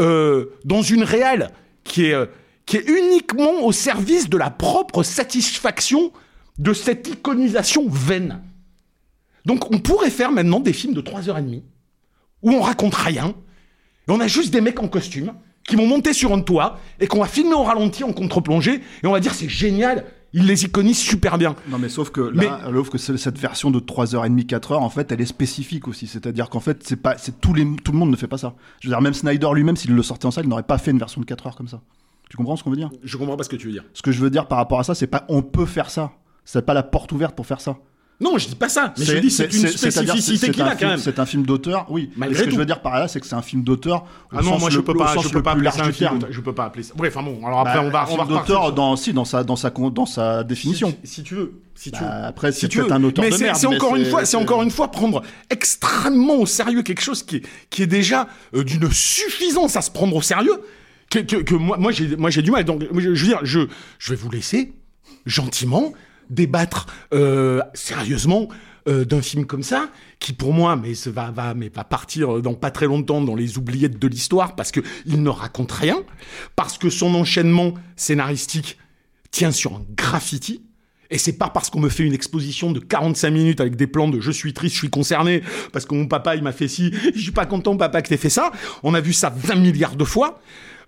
euh, dans une réelle qui est, euh, qui est uniquement au service de la propre satisfaction de cette iconisation vaine. Donc on pourrait faire maintenant des films de 3h30 où on raconte rien, et on a juste des mecs en costume qui vont monter sur un toit et qu'on va filmer au ralenti en contre-plongée et on va dire c'est génial, ils les iconisent super bien.
Non, mais sauf que là, sauf que c'est- cette version de 3h30, 4h, en fait, elle est spécifique aussi. C'est-à-dire qu'en fait, c'est pas, c'est tous les, tout le monde ne fait pas ça. Je veux dire, même Snyder lui-même, s'il le sortait en salle, il n'aurait pas fait une version de 4h comme ça. Tu comprends ce qu'on veut dire?
Je comprends pas ce que tu veux dire.
Ce que je veux dire par rapport à ça, c'est pas on peut faire ça. C'est pas la porte ouverte pour faire ça.
Non, je dis pas ça, mais je dis c'est une spécificité qu'il a quand même.
C'est un film d'auteur, oui.
Malgré
Mais ce que je veux dire par là, c'est que c'est un film d'auteur. au
Ah non, moi je peux pas, je peux pas appeler ça un film. Je peux pas appeler ça. Bref, enfin bon, alors après
Bah,
on va, on va
d'auteur dans, si, dans sa, dans sa, dans sa définition.
Si, tu veux, si tu
Bah,
veux.
après,
Si tu veux.
un auteur
mais
de
c'est-
merde,
C'est encore une fois, c'est encore une fois prendre extrêmement au sérieux quelque chose qui est, qui est déjà euh, d'une suffisance à se prendre au sérieux. Que, que, que moi, moi j'ai, moi j'ai du mal. Donc, je, je veux dire, je, je vais vous laisser gentiment débattre euh, sérieusement euh, d'un film comme ça, qui pour moi, mais va, va, mais va partir dans pas très longtemps dans les oubliettes de l'histoire parce que il ne raconte rien, parce que son enchaînement scénaristique tient sur un graffiti. Et c'est pas parce qu'on me fait une exposition de 45 minutes avec des plans de je suis triste, je suis concerné, parce que mon papa il m'a fait ci, je suis pas content papa que t'aies fait ça. On a vu ça 20 milliards de fois.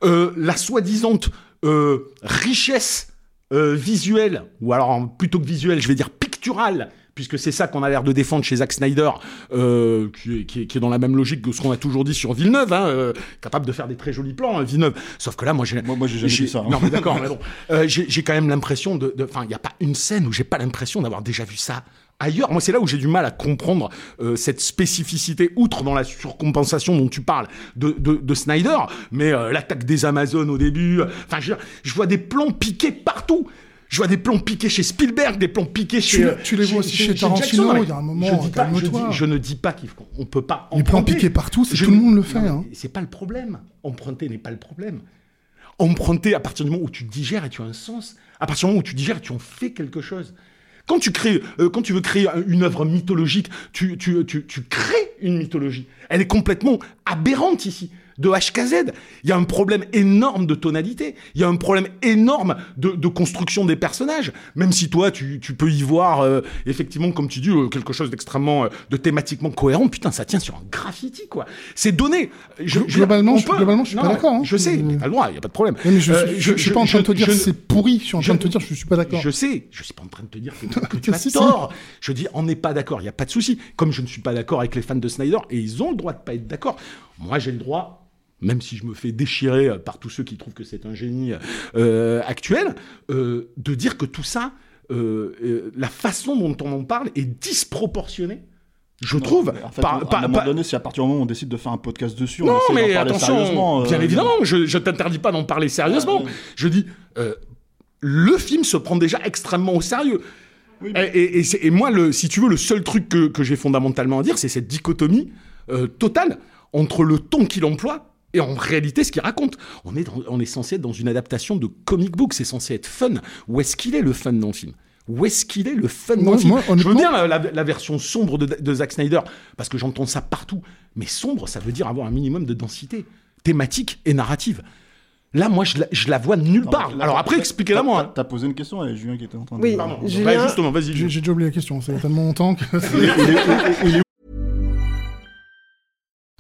Euh, la soi-disant euh, richesse euh, visuelle, ou alors plutôt que visuelle, je vais dire picturale, puisque c'est ça qu'on a l'air de défendre chez Zack Snyder, euh, qui, est, qui est- qui est dans la même logique que ce qu'on a toujours dit sur Villeneuve, hein, euh, capable de faire des très jolis plans, hein, Villeneuve. Sauf que là, moi, j'ai,
moi, j'ai jamais ça, hein.
Non, mais d'accord, mais bon, Euh, j'ai, j'ai quand même l'impression de, de- enfin, il n'y a pas une scène où j'ai pas l'impression d'avoir déjà vu ça ailleurs. Moi, c'est là où j'ai du mal à comprendre euh, cette spécificité, outre dans la surcompensation dont tu parles de, de, de Snyder, mais euh, l'attaque des Amazones au début. Enfin, je, vois des plans piqués partout. Je vois des plans piqués chez Spielberg, des plans piqués chez.
Tu-
euh,
tu les vois aussi chez Tarantino.
Non, mais
il y a un moment,
je dis pas- je,
calme-toi.
dis- je ne dis pas qu'il faut- on peut pas.
Les plans
emprunter.
piqués partout, c'est tout le monde le fait. Hein.
C'est pas le problème. Emprunter n'est pas le problème. Emprunter à partir du moment où tu digères et tu as un sens, à partir du moment où tu digères et tu en fais quelque chose. Quand tu crées, euh, quand tu veux créer une œuvre mythologique, tu crées une mythologie. Elle est complètement aberrante ici. De HKZ, il y a un problème énorme de tonalité, il y a un problème énorme de, de construction des personnages. Même si toi, tu, tu peux y voir, euh, effectivement, comme tu dis, euh, quelque chose d'extrêmement, euh, de thématiquement cohérent. Putain, ça tient sur un graffiti, quoi. C'est donné. Je- je-
Globalement, je-
peut-
globalement, je suis
non,
pas d'accord, hein.
Je sais, t'as le droit, il y a pas de problème.
Mais je,
Euh,
je, suis pas en train de te dire c'est pourri, je suis en train de te dire que je suis pas d'accord.
Je sais, je suis pas en train de te dire que, tu as tort. Je dis, on n'est pas d'accord, il n'y a pas de souci. Comme je ne suis pas d'accord avec les fans de Snyder, et ils ont le droit de pas être d'accord. Moi, j'ai le droit même si je me fais déchirer euh, par tous ceux qui trouvent que c'est un génie euh, actuel, euh, de dire que tout ça, euh, la façon dont on en parle est disproportionnée. Je
Non,
trouve.
en fait,
par-
à
par-
un moment
par-
donné, si à partir du moment où on décide de faire un podcast dessus, on
non,
d'en
mais attention, bien évidemment, je, je t'interdis pas d'en parler sérieusement.
Ah.
Je dis, le film se prend déjà extrêmement au sérieux.
Oui, mais-
Et, moi, le, si tu veux, le seul truc que, que j'ai fondamentalement à dire, c'est cette dichotomie totale entre le ton qu'il emploie et en réalité ce qu'il raconte. On est, dans- on est censé être dans une adaptation de comic book, c'est censé être fun. Où est-ce qu'il est le fun dans le film? Où est-ce qu'il est le fun dans le film?
moi,
Je veux bien la, la- la version sombre de, de Zack Snyder, parce que j'entends ça partout. Mais sombre, ça veut dire avoir un minimum de densité thématique et narrative. Là, moi, je la, je la vois nulle
Non,
part.
là,
Alors après, expliquez-la moi.
t'as- T'as posé une question et Julien qui était en train de.
Oui.
Pardon.
Julien-
Ouais, justement, vas-y.
J'ai déjà oublié la question, c'est il y a tellement longtemps que.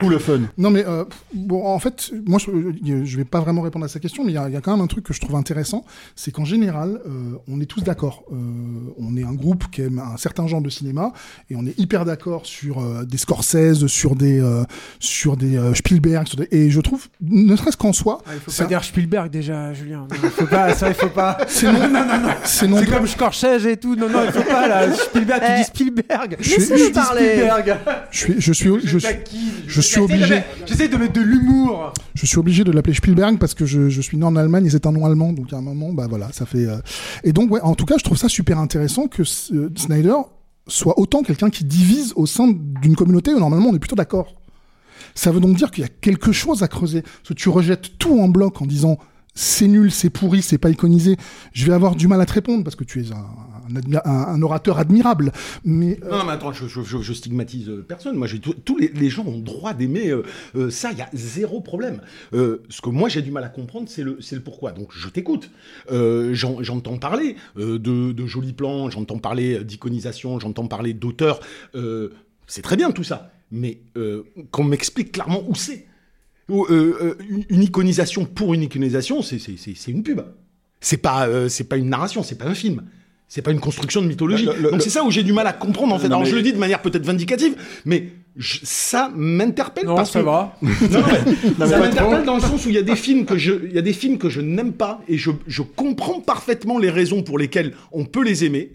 Tout le fun.
Non mais euh, bon en fait moi je, je vais pas vraiment répondre à sa question mais il y a, il y a quand même un truc que je trouve intéressant c'est qu'en général euh, on est tous d'accord Euh, on est un groupe qui aime un certain genre de cinéma et on est hyper d'accord sur euh, des Scorsese sur des euh, sur des euh, Spielberg sur des- et je trouve ne serait-ce qu'en soi
Ah, il faut
c'est
pas dire Spielberg déjà, Julien. Non, il faut pas, ça, il faut pas.
c'est non, non, non, non, c'est non
C'est comme Scorsese et tout. Non, non, il faut pas là. Spielberg, tu
Eh.
dis Spielberg.
Je suis-
Tu
je
dis. Spielberg.
je suis je suis je suis
taquine,
je suis
J'essaie de
obligé.
mettre- J'essaie de mettre de l'humour.
Je suis obligé de l'appeler Spielberg parce que je, je suis né en Allemagne et c'est un nom allemand, donc à un moment, bah voilà, ça fait. euh, Et donc, ouais, en tout cas, je trouve ça super intéressant que euh, Snyder soit autant quelqu'un qui divise au sein d'une communauté où normalement on est plutôt d'accord. Ça veut donc dire qu'il y a quelque chose à creuser. Parce que tu rejettes tout en bloc en disant c'est nul, c'est pourri, c'est pas iconisé. Je vais avoir du mal à te répondre parce que tu es un, un, orateur admirable. Mais euh,
Non, mais attends, je, je- stigmatise euh, personne. Moi, tous les, gens ont droit d'aimer euh, ça. Il y a zéro problème. Ce que moi j'ai du mal à comprendre, c'est le, pourquoi. Donc, je t'écoute. J'en- j'entends parler de, jolis plans, j'entends parler d'iconisation, j'entends parler d'auteur. Euh, c'est très bien tout ça, mais qu'on m'explique clairement où c'est. Une, iconisation pour une iconisation, c'est une pub. C'est pas, pas une narration, c'est pas un film. C'est pas une construction de mythologie.
Le- le-
Donc c'est ça où j'ai du mal à comprendre en fait.
Non,
Alors
mais-
je le dis de manière peut-être vindicative, mais je- ça m'interpelle
Non,
parce
ça
que
va.
non, mais
mais
ça m'interpelle dans le sens où il y a des films que je, il y a des films que je n'aime pas et je, je comprends parfaitement les raisons pour lesquelles on peut les aimer.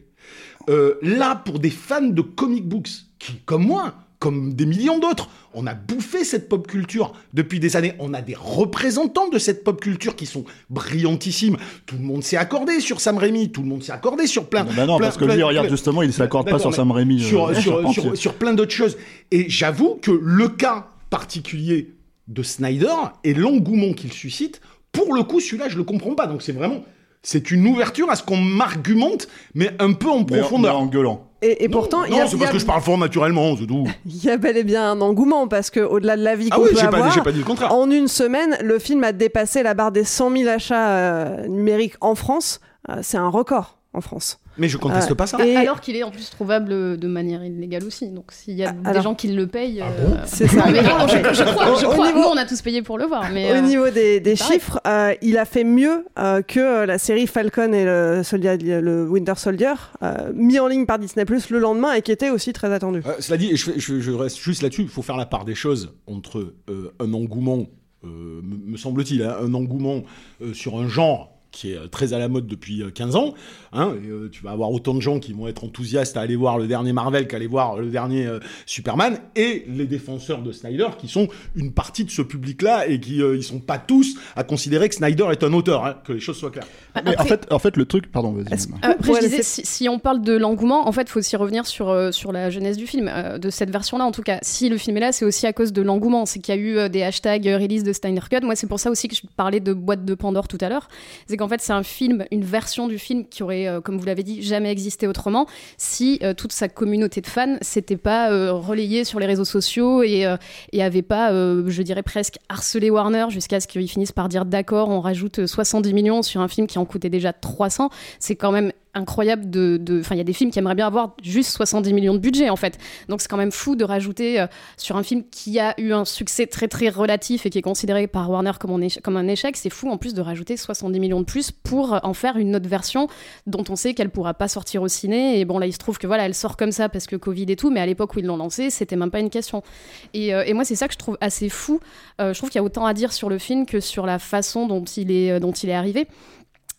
Euh, là, pour des fans de comic books qui, comme moi, comme des millions d'autres, on a bouffé cette pop culture depuis des années. On a des représentants de cette pop culture qui sont brillantissimes. Tout le monde s'est accordé sur Sam Raimi, tout le monde s'est accordé sur plein.
Bah non,
plein-
parce que
plein-
lui, regarde,
plein-
justement, il s'accorde pas
D'accord,
sur Sam Raimi. euh,
sur, plein d'autres choses. Et j'avoue que le cas particulier de Snyder et l'engouement qu'il suscite, pour le coup, celui-là, je le comprends pas. Donc c'est vraiment, c'est une ouverture à ce qu'on m'argumente, mais un peu en
Mais en-
profondeur.
mais en gueulant.
Et, et pourtant,
non,
il y, a-
c'est parce
a-
que je parle fort naturellement, c'est tout.
il y a bel et bien un engouement parce que au-delà de la vie
Ah
qu'on
oui,
peut
pas,
avoir,
dit- j'ai pas dit le contraire.
en une semaine, le film a dépassé la barre des 100 000 achats euh, numériques en France. Euh, c'est un record en France.
Mais je conteste
Euh,
pas ça.
et-
Alors qu'il est en plus trouvable de manière illégale aussi. Donc s'il y a
Alors-
des gens qui le payent.
Ah
euh,
C'est ça.
mais non, je, je crois, je crois.
niveau-
Nous, on a tous payé pour le voir. Mais,
Au
euh,
niveau des, chiffres, euh, il a fait mieux euh, que la série Falcon et le, Soldier- le Winter Soldier, euh, mis en ligne par Disney Plus le lendemain et qui était aussi très attendu.
Euh, cela dit, je, fais- je- je reste juste là-dessus, il faut faire la part des choses entre euh, un engouement, euh, me me semble-t-il, hein, un engouement euh, sur un genre qui est euh, très à la mode depuis euh, 15 ans. hein, et, euh, tu vas avoir autant de gens qui vont être enthousiastes à aller voir le dernier Marvel qu'à aller voir le dernier euh, Superman, et les défenseurs de Snyder qui sont une partie de ce public-là et qui euh, ils sont pas tous à considérer que Snyder est un auteur, hein, que les choses soient claires.
Mais en fait, en fait, le truc, pardon, vas-y.
Euh, Après,
Ouais,
je disais, si, si on parle de l'engouement, en fait, il faut aussi revenir sur, euh, sur la genèse du film, euh, de cette version-là en tout cas. Si le film est là, c'est aussi à cause de l'engouement. C'est qu'il y a eu euh, des hashtags euh, release de Steiner Cut. Moi, c'est pour ça aussi que je parlais de boîte de Pandore tout à l'heure. C'est qu'en fait c'est un film, une version du film qui aurait, euh, comme vous l'avez dit, jamais existé autrement si euh, toute sa communauté de fans s'était pas euh, relayée sur les réseaux sociaux et, et avait pas, je dirais presque harcelé Warner jusqu'à ce qu'ils finissent par dire d'accord, on rajoute 70 millions sur un film qui en coûtait déjà 300. C'est quand même incroyable de enfin il y a des films qui aimeraient bien avoir juste 70 millions de budget en fait. Donc c'est quand même fou de rajouter euh, sur un film qui a eu un succès très très relatif et qui est considéré par Warner comme comme un échec c'est fou en plus de rajouter 70 millions de plus pour euh, en faire une autre version dont on sait qu'elle pourra pas sortir au ciné. Et bon là il se trouve que voilà elle sort comme ça parce que Covid et tout mais à l'époque où ils l'ont lancé c'était même pas une question. Et, euh, moi c'est ça que je trouve assez fou. Je trouve qu'il y a autant à dire sur le film que sur la façon dont il est dont il est arrivé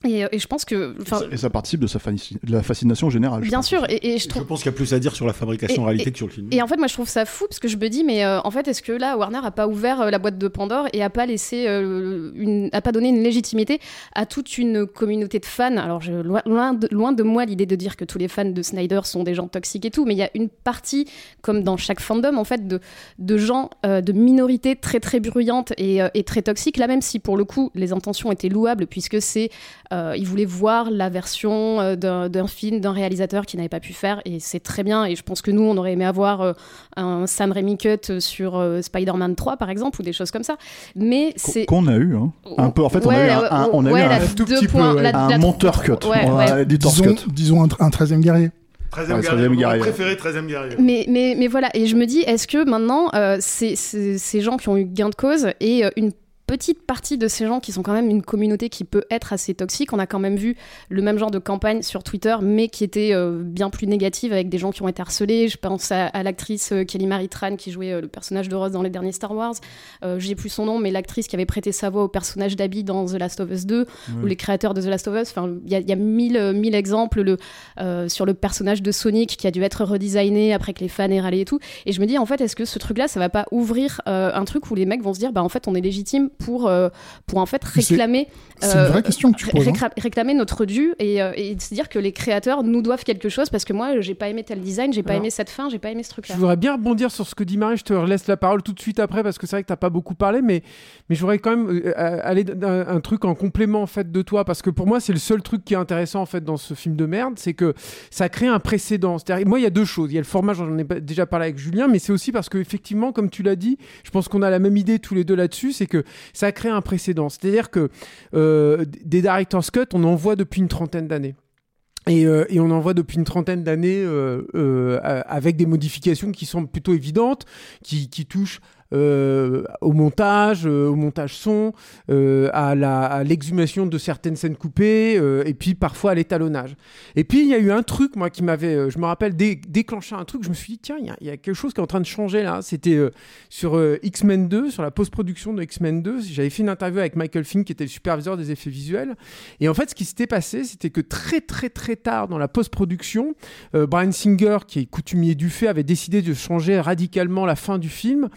et, euh, et je pense que
Et ça participe de, sa de la fascination générale. je
bien
pense.
sûr et, et je
Je
trouve
pense qu'il y a plus à dire sur la fabrication
Et-
en réalité
et-
que sur le film.
et en fait, moi, je trouve ça fou parce que je me dis, mais euh, en fait, est-ce que là, Warner a pas ouvert euh, la boîte de Pandore et a pas laissé, euh, une, a pas donné une légitimité à toute une communauté de fans? Alors, je, loin, de, loin de moi l'idée de dire que tous les fans de Snyder sont des gens toxiques et tout, mais il y a une partie, comme dans chaque fandom, en fait, de, de gens, euh, de minorités très très bruyantes et, euh, et très toxiques. Là, même si pour le coup, les intentions étaient louables puisque c'est, euh, ils voulaient voir la version euh, d'un film d'un réalisateur qui n'avait pas pu faire et c'est très bien. Et je pense que nous, on aurait aimé avoir euh, un Sam Raimi cut sur euh, Spider-Man 3 par exemple ou des choses comme ça. Mais c'est
Qu'on a eu, hein. Un peu, en fait, on a
Ouais,
eu un,
ouais,
un- on a
ouais,
eu
la
un,
deux petit peu,
un monteur cut.
Disons,
cut.
disons un, un 13e guerrier.
13e
Ouais,
guerrier,
13e
mon
guerrier.
préféré, 13e guerrier.
Mais, mais, mais voilà, et je me dis, est-ce que maintenant, euh, ces, ces, ces gens qui ont eu gain de cause et euh, une petite partie de ces gens qui sont quand même une communauté qui peut être assez toxique, on a quand même vu le même genre de campagne sur Twitter, mais qui était euh, bien plus négative avec des gens qui ont été harcelés. Je pense à, à l'actrice euh, Kelly Marie Tran qui jouait euh, le personnage de Rose dans les derniers Star Wars. J'ai plus son nom, mais l'actrice qui avait prêté sa voix au personnage d'Abby dans The Last of Us 2, ou les créateurs de The Last of Us. Enfin, il y a, il y a mille, mille exemples le, sur le personnage de Sonic qui a dû être redesigné après que les fans aient râlé et tout. Et je me dis, en fait, est-ce que ce truc-là, ça va pas ouvrir un truc où les mecs vont se dire, bah en fait, on est légitime pour, euh, pour en fait réclamer.
c'est une vraie question que tu poses, hein.
réclamer notre dû et, euh, et se dire que les créateurs nous doivent quelque chose parce que moi, j'ai pas aimé tel design, j'ai pas
Alors,
aimé cette fin, j'ai pas aimé ce truc-là.
Je voudrais bien rebondir sur ce que dit Marie. Je te laisse la parole tout de suite après parce que c'est vrai que t'as pas beaucoup parlé, mais mais je voudrais quand même euh, euh, aller d'un un truc en complément en fait de toi parce que pour moi c'est le seul truc qui est intéressant en fait dans ce film de merde, c'est que ça crée un précédent. C'est-à-dire, moi il y a deux choses. Il y a le format, j'en ai déjà parlé avec Julien, mais c'est aussi parce que effectivement, comme tu l'as dit, je pense qu'on a la même idée tous les deux là-dessus, c'est que ça crée un précédent. C'est-à-dire que euh, des director's cut, on en voit depuis une trentaine d'années. Et, euh, on en voit depuis une trentaine d'années euh, avec des modifications qui sont plutôt évidentes, qui touchent euh, au montage, euh, au montage son, euh, à l'exhumation de certaines scènes coupées, et puis parfois à l'étalonnage. Et puis il y a eu un truc, moi, qui m'avait, je me rappelle, dé- déclenché un truc. Je me suis dit, tiens, il y a- quelque chose qui est en train de changer là. C'était sur X-Men 2, sur la post-production de X-Men 2. J'avais fait une interview avec Michael Finn, qui était le superviseur des effets visuels. Et en fait, ce qui s'était passé, c'était que très, très, très tard dans la post-production, Brian Singer, qui est coutumier du fait, avait décidé de changer radicalement la fin du film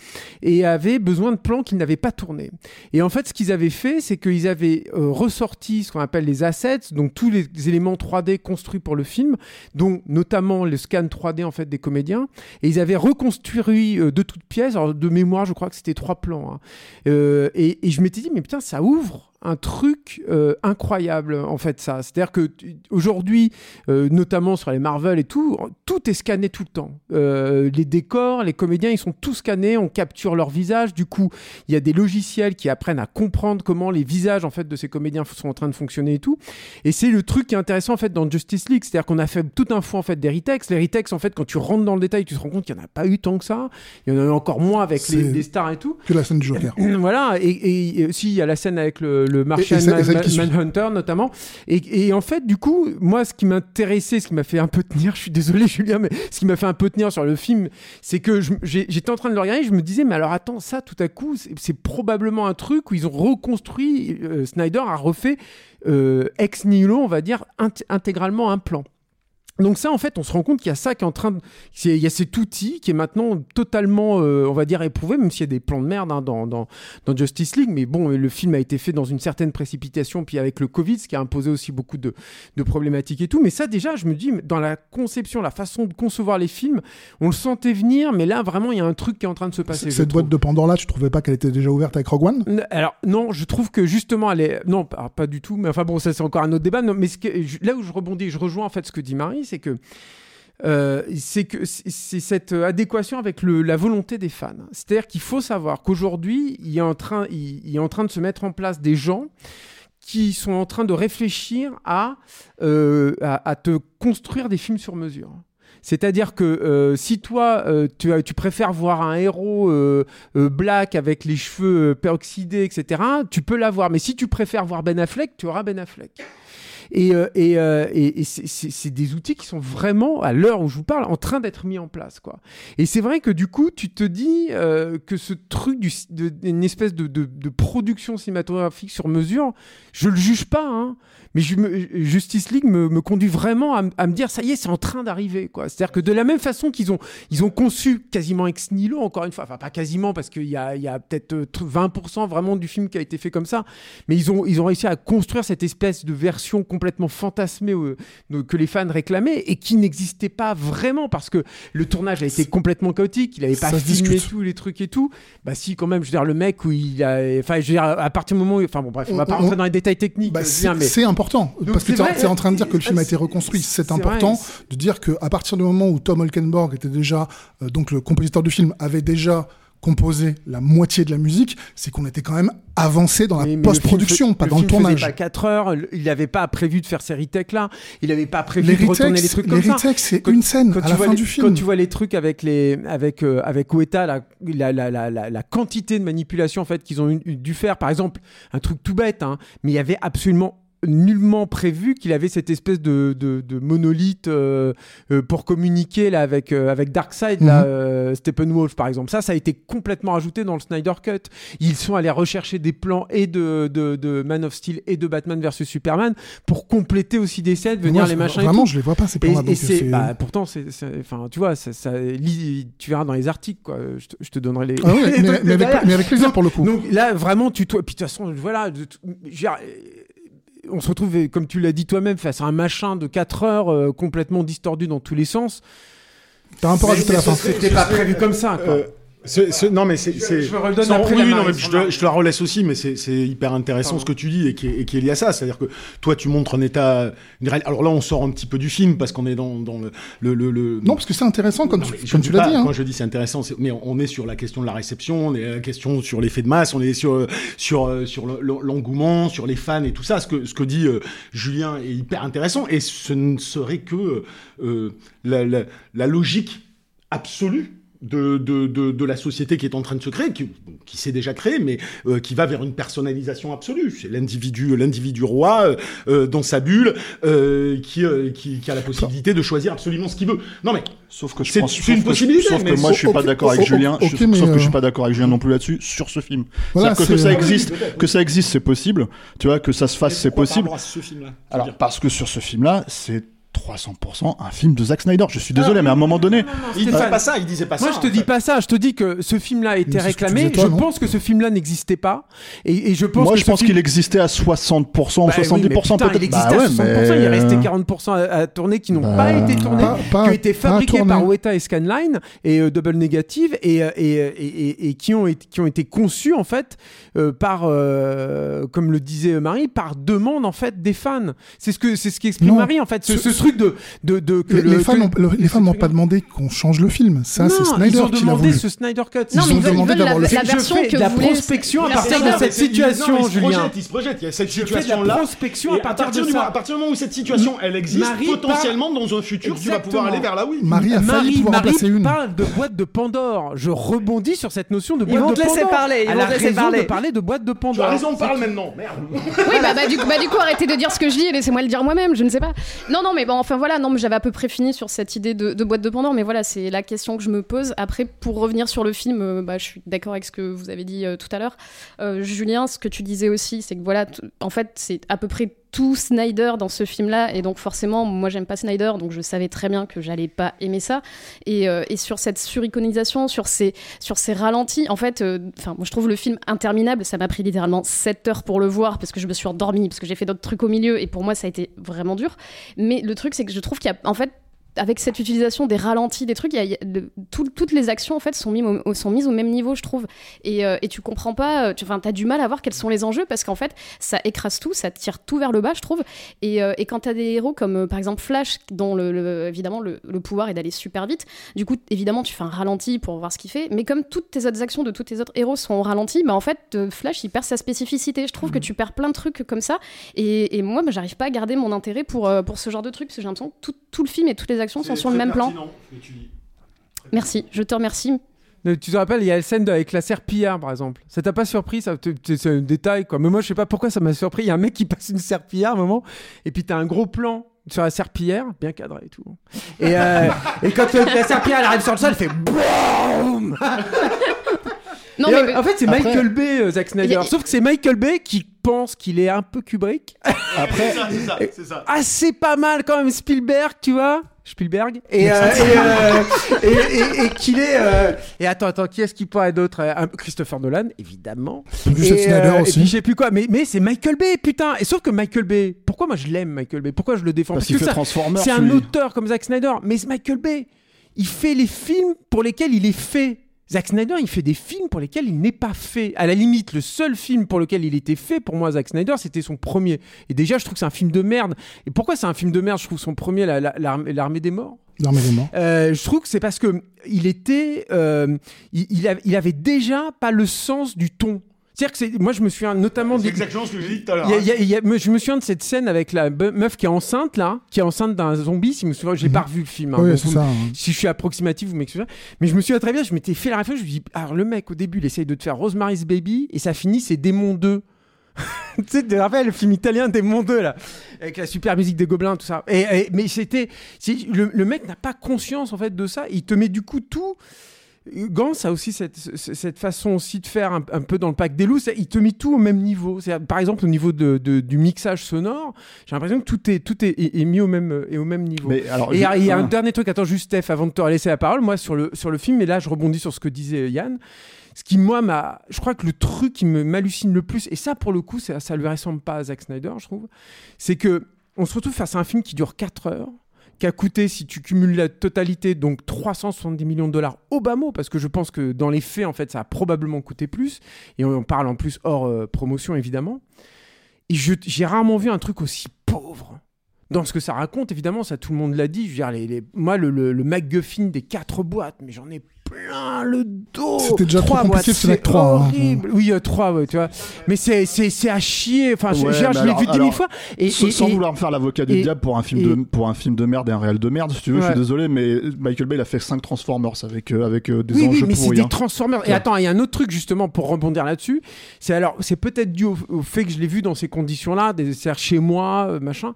et avait besoin de plans qu'il n'avait pas tournés. Et en fait, ce qu'ils avaient fait, c'est qu'ils avaient euh, ressorti ce qu'on appelle les assets, donc tous les éléments 3D construits pour le film, dont notamment le scan 3D en fait des comédiens, et ils avaient reconstruit euh, de toutes pièces. Alors de mémoire, je crois que c'était trois plans. hein. Euh, et, et je m'étais dit, mais putain, ça ouvre un truc euh, incroyable en fait ça. C'est à dire que aujourd'hui euh, notamment sur les Marvel et tout tout est scanné tout le temps. Euh, les décors les comédiens ils sont tous scannés on capture leur visage. Du coup il y a des logiciels qui apprennent à comprendre comment les visages en fait de ces comédiens sont en train de fonctionner et tout. Et c'est le truc qui est intéressant en fait dans Justice League. C'est à dire qu'on a fait tout un fond en fait des retakes. Les retakes en fait quand tu rentres dans le détail tu te rends compte qu'il n'y en a pas eu tant que ça. Il y en a eu encore moins avec les stars et tout.
Que la scène du Joker.
voilà, et, et, et aussi il y a la scène avec le, le Martian
Et- et
Man-. Manhunter notamment. Et, et en fait, du coup, moi, ce qui m'intéressait, ce qui m'a fait un peu tenir, je suis désolé Julien, mais ce qui m'a fait un peu tenir sur le film, c'est que j'étais en train de le regarder, je me disais, mais alors attends, ça, tout à coup, c'est c'est probablement un truc où ils ont reconstruit, euh, Snyder a refait euh, ex nihilo, on va dire, int- intégralement un plan. Donc ça, en fait, on se rend compte qu'il y a ça qui est en train de... Il y a cet outil qui est maintenant totalement, euh, on va dire, éprouvé, même s'il y a des plans de merde hein, dans, dans, dans, Justice League. Mais bon, le film a été fait dans une certaine précipitation, puis avec le Covid, ce qui a imposé aussi beaucoup de, de problématiques et tout. Mais ça, déjà, je me dis, dans la conception, la façon de concevoir les films, on le sentait venir, mais là, vraiment, il y a un truc qui est en train de se passer.
Cette boîte de Pandore-là, tu trouvais pas qu'elle était déjà ouverte avec Rogue One?
Alors, non, je trouve que justement, elle est... Non, pas, pas du tout, mais enfin bon, ça, c'est encore un autre débat. Non, mais ce que, là où je rebondis, je rejoins en fait ce que dit Marie, c'est que euh, c'est cette adéquation avec la volonté des fans. C'est-à-dire qu'il faut savoir qu'aujourd'hui, il, est en train, il, est en train de se mettre en place des gens qui sont en train de réfléchir à, euh, à, te construire des films sur mesure. C'est-à-dire que euh, si toi, tu, préfères voir un héros black avec les cheveux peroxydés, etc., tu peux l'avoir. Mais si tu préfères voir Ben Affleck, tu auras Ben Affleck. Et, euh, euh, et, et, c'est des outils qui sont vraiment, à l'heure où je vous parle, en train d'être mis en place. Quoi. Et c'est vrai que du coup, tu te dis euh, que ce truc d'une espèce de, production cinématographique sur mesure, je le juge pas, hein, mais Justice League me, conduit vraiment à, me dire, ça y est, c'est en train d'arriver. C'est-à-dire que de la même façon qu'ils ont, ils ont conçu quasiment ex nihilo, encore une fois, enfin pas quasiment, parce qu'il y a, y a peut-être 20% vraiment du film qui a été fait comme ça, mais ils ont, ils ont réussi à construire cette espèce de version complètement fantasmé euh, que les fans réclamaient et qui n'existait pas vraiment parce que le tournage a été complètement chaotique, il n'avait pas filmé tous les trucs et tout. Bah si, quand même, je veux dire, le mec où il a. Enfin, je veux dire, à partir du moment où. Enfin bon, bref, on, va pas rentrer dans les détails techniques.
Bah, c'est important parce que tu es en train de dire que le film a été reconstruit. C'est important de dire qu'à partir du moment où Tom Holkenborg était déjà. Euh, donc le compositeur du film avait déjà composé la moitié de la musique, c'est qu'on était quand même avancé dans la post-production, pas dans le tournage.
pas 4 heures, il n'avait pas prévu de faire ces retakes là, il n'avait pas prévu de retourner les trucs comme
ça. Les c'est une scène à la fin du film.
Quand tu vois les trucs avec les avec euh, avec Ueta, la, la, la, la, la quantité de manipulation en fait qu'ils ont dû faire, par exemple, un truc tout bête, hein, mais il y avait absolument nullement prévu qu'il avait cette espèce de, de, monolithe euh, euh, pour communiquer là avec euh, avec Darkseid là mhm. Steppenwolf par exemple. Ça ça a été complètement ajouté dans le Snyder Cut. Ils sont allés rechercher des plans et de, de, Man of Steel et de Batman versus Superman pour compléter aussi des scènes venir les machins
vraiment je les vois pas ces plans
et, bah, pourtant c'est enfin tu vois ça, ça tu verras dans les articles quoi. Je te, donnerai les,
ah mais, avec, plaisir pour le coup.
donc là vraiment tu toi puis de toute façon voilà on se retrouve, comme tu l'as dit toi-même, face à un machin de 4 heures euh, complètement distordu dans tous les sens.
T'as un peu rajouté la fin.
C'était pas prévu comme ça, quoi. Euh,
non, mais c'est. Je,
je, redonne après
oui, non, mais je, te, je, te la relaisse aussi, mais c'est hyper intéressant ce que tu dis et qui, est, et qui est lié à ça. C'est-à-dire que toi, tu montres un état. Alors là, on sort un petit peu du film parce qu'on est dans, dans le, le, le,
Non, parce que c'est intéressant, comme, tu, comme tu l'as dit. Hein.
Quand je dis c'est intéressant, mais on est sur la question de la réception, on est la question sur l'effet de masse, on est sur, sur, sur l'engouement, sur les fans et tout ça. Ce que, ce que dit euh, Julien est hyper intéressant et ce ne serait que euh, la, la, la logique absolue de, de, de, de, la société qui est en train de se créer, qui, qui s'est déjà créée, mais euh, qui va vers une personnalisation absolue. C'est l'individu, l'individu roi euh, euh dans sa bulle, euh, qui, qui, qui, a la possibilité de choisir absolument ce qu'il veut. Non mais,
sauf que je c'est une possibilité. sauf que moi, je suis pas d'accord avec Julien. sauf que je suis pas d'accord avec Julien non plus là-dessus sur ce film. Voilà, que, que ça existe, que ça existe, c'est possible. Tu vois, que ça se fasse, c'est possible. Alors, parce que sur ce film-là, c'est 300% un film de Zack Snyder. Je suis désolé, mais à un moment donné,
il disait pas ça. Il disait pas
Moi,
ça.
je te dis pas ça. Je te dis que ce film-là a été réclamé. je pense que ce film-là n'existait pas. Et, je pense.
Moi, je pense qu'il existait à 60% ou 70%
bah peut-être. Il existait à 60%. Bah il est resté 40% à, tourner qui n'ont bah, pas été tournés, qui ont été fabriqués par Weta et Scanline et euh, Double Negative et, euh, et, et, qui ont été, qui ont été conçus en fait euh, par, comme le disait Marie, par demande en fait des fans. C'est ce que c'est ce qu'exprime Marie en fait. Ce, truc de, de, de
que les, fans n'ont pas demandé qu'on change le film. Ça, c'est Snyder
ils ont
qui
demandé ce Snyder Cut.
Non, ils, ont demandé d'avoir le
film. je fais de la prospection à partir de cette situation, Julien.
Il se projette, il y a cette situation-là.
prospection à partir de ça.
À partir du moment où cette situation, elle existe, potentiellement dans un futur, tu vas pouvoir aller vers là, oui.
Marie a failli pouvoir placer une.
parle de boîte de Pandore. Je rebondis sur cette notion de boîte de Pandore.
Ils vont te laisser parler. Ils vont te laisser parler.
de parler de boîte de Pandore. Tu
as raison, parle maintenant. Merde.
Oui, bah du coup, arrêtez de dire ce que je dis et laissez-moi le dire moi-même. Je ne sais pas. Non, non, mais bon, enfin voilà. Non, mais j'avais à peu près fini sur cette idée de, boîte de Pandore, mais voilà, c'est la question que je me pose. Après, pour revenir sur le film, euh, bah, je suis d'accord avec ce que vous avez dit euh, tout à l'heure. Euh, Julien, ce que tu disais aussi, c'est que voilà, en fait, c'est à peu près tout Snyder dans ce film-là, et donc forcément, moi j'aime pas Snyder, donc je savais très bien que j'allais pas aimer ça. Et, euh, et sur cette suriconisation, sur ces, sur ces ralentis, en fait, euh, enfin, moi je trouve le film interminable. Ça m'a pris littéralement 7 heures pour le voir parce que je me suis endormie, parce que j'ai fait d'autres trucs au milieu, et pour moi ça a été vraiment dur. Mais le truc, c'est que je trouve qu'il y a, en fait, avec cette utilisation des ralentis, des trucs, il y a- il y a de- tout- toutes les actions en fait sont, mis au, sont mises au même niveau, je trouve. Et, euh, et tu comprends pas, euh, tu as du mal à voir quels sont les enjeux parce qu'en fait, ça écrase tout, ça tire tout vers le bas, je trouve. Et, euh, et quand tu as des héros comme euh, par exemple Flash, dont le, le- évidemment le, le pouvoir est d'aller super vite, du coup, évidemment, tu fais un ralenti pour voir ce qu'il fait. Mais comme toutes tes autres actions de tous tes autres héros sont au ralenti, bah en fait, Flash il perd sa spécificité. Je trouve que tu perds plein de trucs comme ça. Et, et moi, bah, j'arrive pas à garder mon intérêt pour, pour ce genre de truc parce que j'ai l'impression que tout, tout le film et toutes les actions sont sur le même plan. Merci, je te remercie.
Tu te rappelles, il y a la scène de- avec la serpillière, par exemple. Ça t'a pas surpris ça C'est un détail, quoi. Mais moi, je sais pas pourquoi ça m'a surpris. Il y a un mec qui passe une serpillière à un moment, et puis t'as un gros plan sur la serpillière, bien cadré et tout. Et, euh, et quand euh, la serpillière elle arrive sur le sol, elle fait BOOM
Non,
Et,
mais-
En fait, c'est
Après-
Michael Bay, euh, Zack Snyder.
A-
Sauf que c'est Michael Bay qui pense qu'il est un peu Kubrick.
Après,
C'est ça, c'est ça.
Ah, c'est pas mal quand même Spielberg, tu vois. Spielberg. Et, euh, et, euh, et, et- et qu'il est euh, et attends attends qui est-ce qui pourrait être d'autre Christopher Nolan évidemment.
Plus
et,
Snyder
et
aussi.
puis je sais plus quoi. Mais mais c'est Michael Bay putain. Et sauf que Michael Bay pourquoi moi je l'aime Michael Bay? Pourquoi je le défends?
Parce qu'il
que
fait
ça-
Transformers,
c'est un
lui.
auteur comme Zack Snyder. Mais c'est Michael Bay. Il fait les films pour lesquels il est fait Zack Snyder, il fait des films pour lesquels il n'est pas fait. À la limite, le seul film pour lequel il était fait, pour moi, Zack Snyder, c'était son premier. Et déjà, je trouve que c'est un film de merde. Et pourquoi c'est un film de merde Je trouve son premier, la- la- l'armée des morts?
L'armée des morts.
Euh, je trouve que c'est parce que il était, euh, il avait déjà pas le sens du ton. C'est-à-dire que c'est, moi je me souviens notamment
C'est exactement ce que j'ai dit tout à l'heure. hein.
je me souviens de cette scène avec la meuf qui est enceinte là, qui est enceinte d'un zombie. Si je me souviens, j'ai pas revu le film. hein,
Oui,
donc
ça, hein.
Si je suis approximatif, vous m'excusez. Mais je me souviens très bien, je m'étais fait la réflexion. Je me dis, alors le mec au début, il essaye de te faire Rosemary's Baby et ça finit, c'est Démon 2. tu sais, tu te rappelles le film italien Démon 2 là, avec la super musique des gobelins, tout ça. Et, et- mais c'était, le mec n'a pas conscience en fait de ça. Il te met du coup tout. Gans a aussi cette, ce- cette façon aussi de faire un, un peu dans le pack des loups. Il te met tout au même niveau. Par exemple, au niveau de, de- du mixage sonore, j'ai l'impression que tout est, tout est, est- est mis au même, est au même niveau.
Mais alors,
Et il y a-
je-
il y a un
ah.
dernier truc, attends juste Steph, avant de te laisser la parole, moi sur le, sur le film, et là je rebondis sur ce que disait Yann, ce qui moi m'a, je crois que le truc qui me m'hallucine le plus, et ça pour le coup ça, ça lui ressemble pas à Zack Snyder je trouve, c'est que on se retrouve face à un film qui dure 4 heures, qui a coûté, si tu cumules la totalité, donc 370 millions de dollars au bas mot, parce que je pense que dans les faits, en fait, ça a probablement coûté plus, et on parle en plus hors euh, promotion, évidemment. Et j'ai rarement vu un truc aussi pauvre. Dans ce que ça raconte, évidemment, ça tout le monde l'a dit. Je veux dire, les- moi, le, le, le MacGuffin des quatre boîtes, mais j'en ai plein le dos.
C'était déjà trop
Trois
compliqué
boîtes,
de faire avec
c'est
trois, hein.
horrible. Oui, euh, trois, ouais, tu vois. Mais c'est, c'est, c'est à chier. Enfin, je,
Ouais,
je je l'ai vu dix mille fois. Et,
sans
et-
sans
et-
vouloir me faire l'avocat du diable pour un film
et-
de pour un film de merde et un réel de merde si tu veux je suis désolé mais Michael Bay il a fait 5 Transformers avec euh, avec euh, des
oui, oui,
enjeux
mais c'est des
hein.
Transformers. Et attends, il y a un autre truc justement pour rebondir là-dessus. C'est alors, c'est peut-être dû au, au fait que je l'ai vu dans ces conditions-là, des- c'est-à-dire chez moi, euh, machin.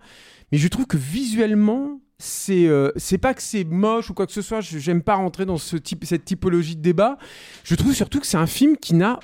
Mais je trouve que visuellement, c'est euh, c'est pas que c'est moche ou quoi que ce soit. J'aime pas rentrer dans ce type, cette typologie de débat. Je trouve surtout que c'est un film qui n'a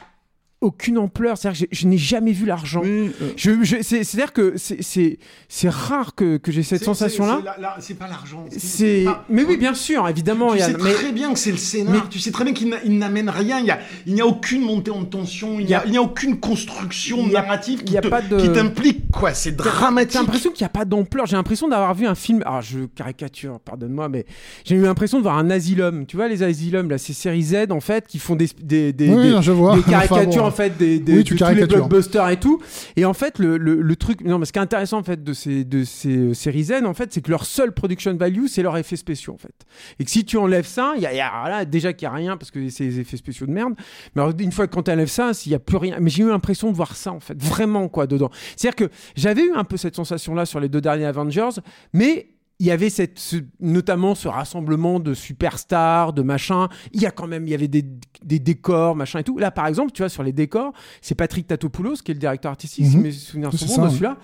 aucune ampleur. C'est-à-dire que je n'ai jamais vu l'argent.
euh.
Je- je- c'est- C'est-à-dire que c'est- c'est c'est rare que, que j'ai cette
C'est-
sensation-là.
c'est- c'est la- la- C'est pas l'argent.
C'est, mais oui, bien sûr, évidemment,
Tu sais
mais-
très bien que c'est le scénar.
mais-
Tu sais très bien qu'il n'a- il n'amène rien. Il y a, il n'y a aucune montée en tension. Il n'y a, aucune construction
Il y a-
narrative qui
y a
te-
pas de-
qui t'implique. Quoi, c'est dramatique.
J'ai l'impression qu'il n'y a pas d'ampleur. J'ai l'impression d'avoir vu un film. Alors, je caricature, pardonne-moi, mais j'ai eu l'impression de voir un asylum. Tu vois, les asylums, là, c'est série Z, en fait, qui font des, des, des,
Oui,
des-
non, je vois.
des
Enfin,
caricatures,
bon.
En fait, des, des,
Oui,
de
tu
tous les blockbusters et tout. Et en fait, le, le, le truc. Non, mais ce qui est intéressant, en fait, de ces, de ces euh, séries Z, en fait, c'est que leur seul production value, c'est leurs effets spéciaux, en fait. Et que si tu enlèves ça, il y a, y là, déjà qu'il n'y a rien, parce que c'est des effets spéciaux de merde. Mais alors, une fois que quand tu enlèves ça, s'il n'y a plus rien. Mais j'ai eu l'impression de voir ça, en fait, vraiment, quoi, dedans. C'est-à-dire que j'avais eu un peu cette sensation-là sur les deux derniers Avengers, mais il y avait cette, ce- notamment ce rassemblement de superstars, de machin. Il y a quand même, il y avait des, des décors, machin et tout. Là, par exemple, tu vois, sur les décors, c'est Patrick Tatopoulos qui est le directeur artistique, si
Mhm.
mes souvenirs sont bons, de celui-là.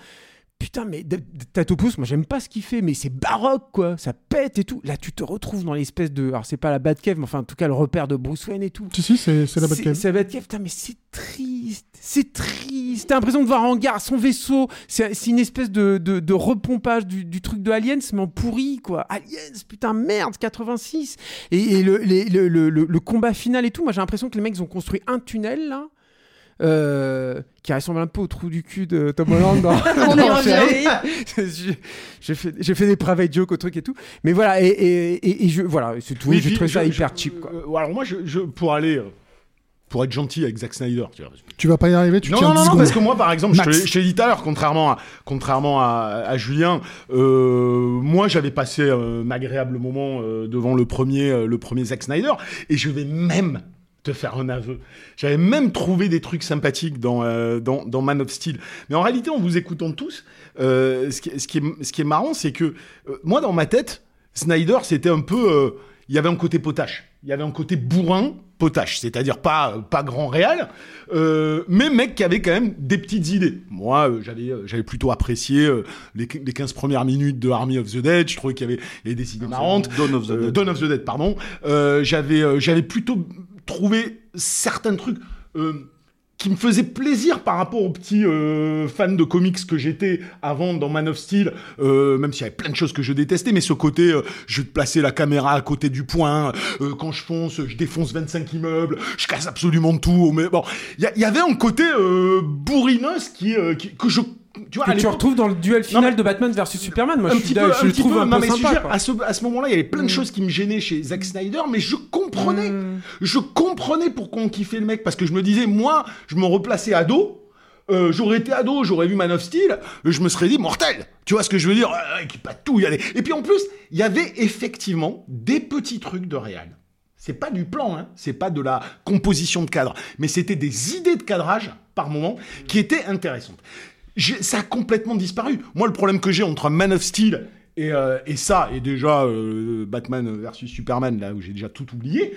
Putain, mais Tatopoulos, moi j'aime pas ce qu'il fait, mais c'est baroque quoi, ça pète et tout. Là, tu te retrouves dans l'espèce de. Alors, c'est pas la Batcave, mais enfin, en tout cas, le repère de Bruce Wayne et tout.
Si, si, c'est c'est la
C'est
Batcave.
c'est la Batcave, putain, mais c'est triste, c'est triste. T'as l'impression de voir en gare son vaisseau. C'est c'est une espèce de, de, de repompage du, du truc de Aliens, mais en pourri, quoi. Aliens, putain, merde, 86. Et, et le, les- le, le, le- le combat final et tout, moi j'ai l'impression que les mecs ont construit un tunnel, là. Euh, qui ressemble un peu au trou du cul de Tom Holland dans, dans. J'ai- fait, j'ai fait des private jokes au truc et tout mais voilà et, et, et, et je voilà c'est tout
Oui,
j'ai trouvé ça
je-
hyper
je-
cheap quoi.
euh, alors moi, je, je- pour aller, euh, pour être gentil avec Zack Snyder, tu vois.
Tu vas pas y arriver, tu
non,
tiens
non,
10
non,
secondes.
parce que moi, par exemple, je te
Max.
l'ai- je t'ai dit tout à l'heure, contrairement à, contrairement à, à Julien, euh, moi, j'avais passé euh, un agréable moment euh, devant le premier, euh, le premier Zack Snyder, et je vais même te faire un aveu. J'avais même trouvé des trucs sympathiques dans, euh, dans, dans Man of Steel. Mais en réalité, en vous écoutant tous, euh, ce, qui, ce, qui est, ce qui est marrant, c'est que euh, moi, dans ma tête, Snyder, c'était un peu... Il y avait un côté potache. Il y avait un côté bourrin potache, c'est-à-dire pas pas grand réel, euh, mais mec qui avait quand même des petites idées. Moi, euh, j'avais euh, j'avais plutôt apprécié les, les 15 premières minutes de Army of the Dead. Je trouvais qu'il y avait, il y avait des idées marrantes.
Dawn of the Dead.
Dawn of the Dead, pardon. J'avais j'avais plutôt trouvé certains trucs. euh, qui me faisaient plaisir par rapport aux petits euh, fans de comics que j'étais avant dans Man of Steel, euh, même s'il y avait plein de choses que je détestais, mais ce côté, je vais placer la caméra à côté du point, quand je fonce, je défonce 25 immeubles, je casse absolument tout, mais bon, il y, avait un côté bourrinos qui, qui- que je... Tu vois,
que tu retrouves dans le duel final
mais-
de Batman versus Superman moi
un
je suis
peu,
je
un
le trouve
peu.
un
Non,
peu
mais veux
sympa
à ce, à ce moment-là, il y avait
Mm.
plein de choses qui me gênaient chez Zack Snyder, mais je comprenais. Je comprenais pourquoi on kiffait le mec, parce que je me disais, moi, je me replaçais ado. euh, j'aurais été ado, j'aurais vu Man of Steel, euh, je me serais dit mortel. Tu vois ce que je veux dire? Euh, Qui pas tout y. Et puis en plus, il y avait effectivement des petits trucs de réal. C'est pas du plan, hein. c'est pas de la composition de cadre, mais c'était des idées de cadrage par moment qui étaient intéressantes. Ça a complètement disparu. Moi, le problème que j'ai entre Man of Steel et, euh, ça, et déjà euh, Batman versus Superman, là où j'ai déjà tout oublié,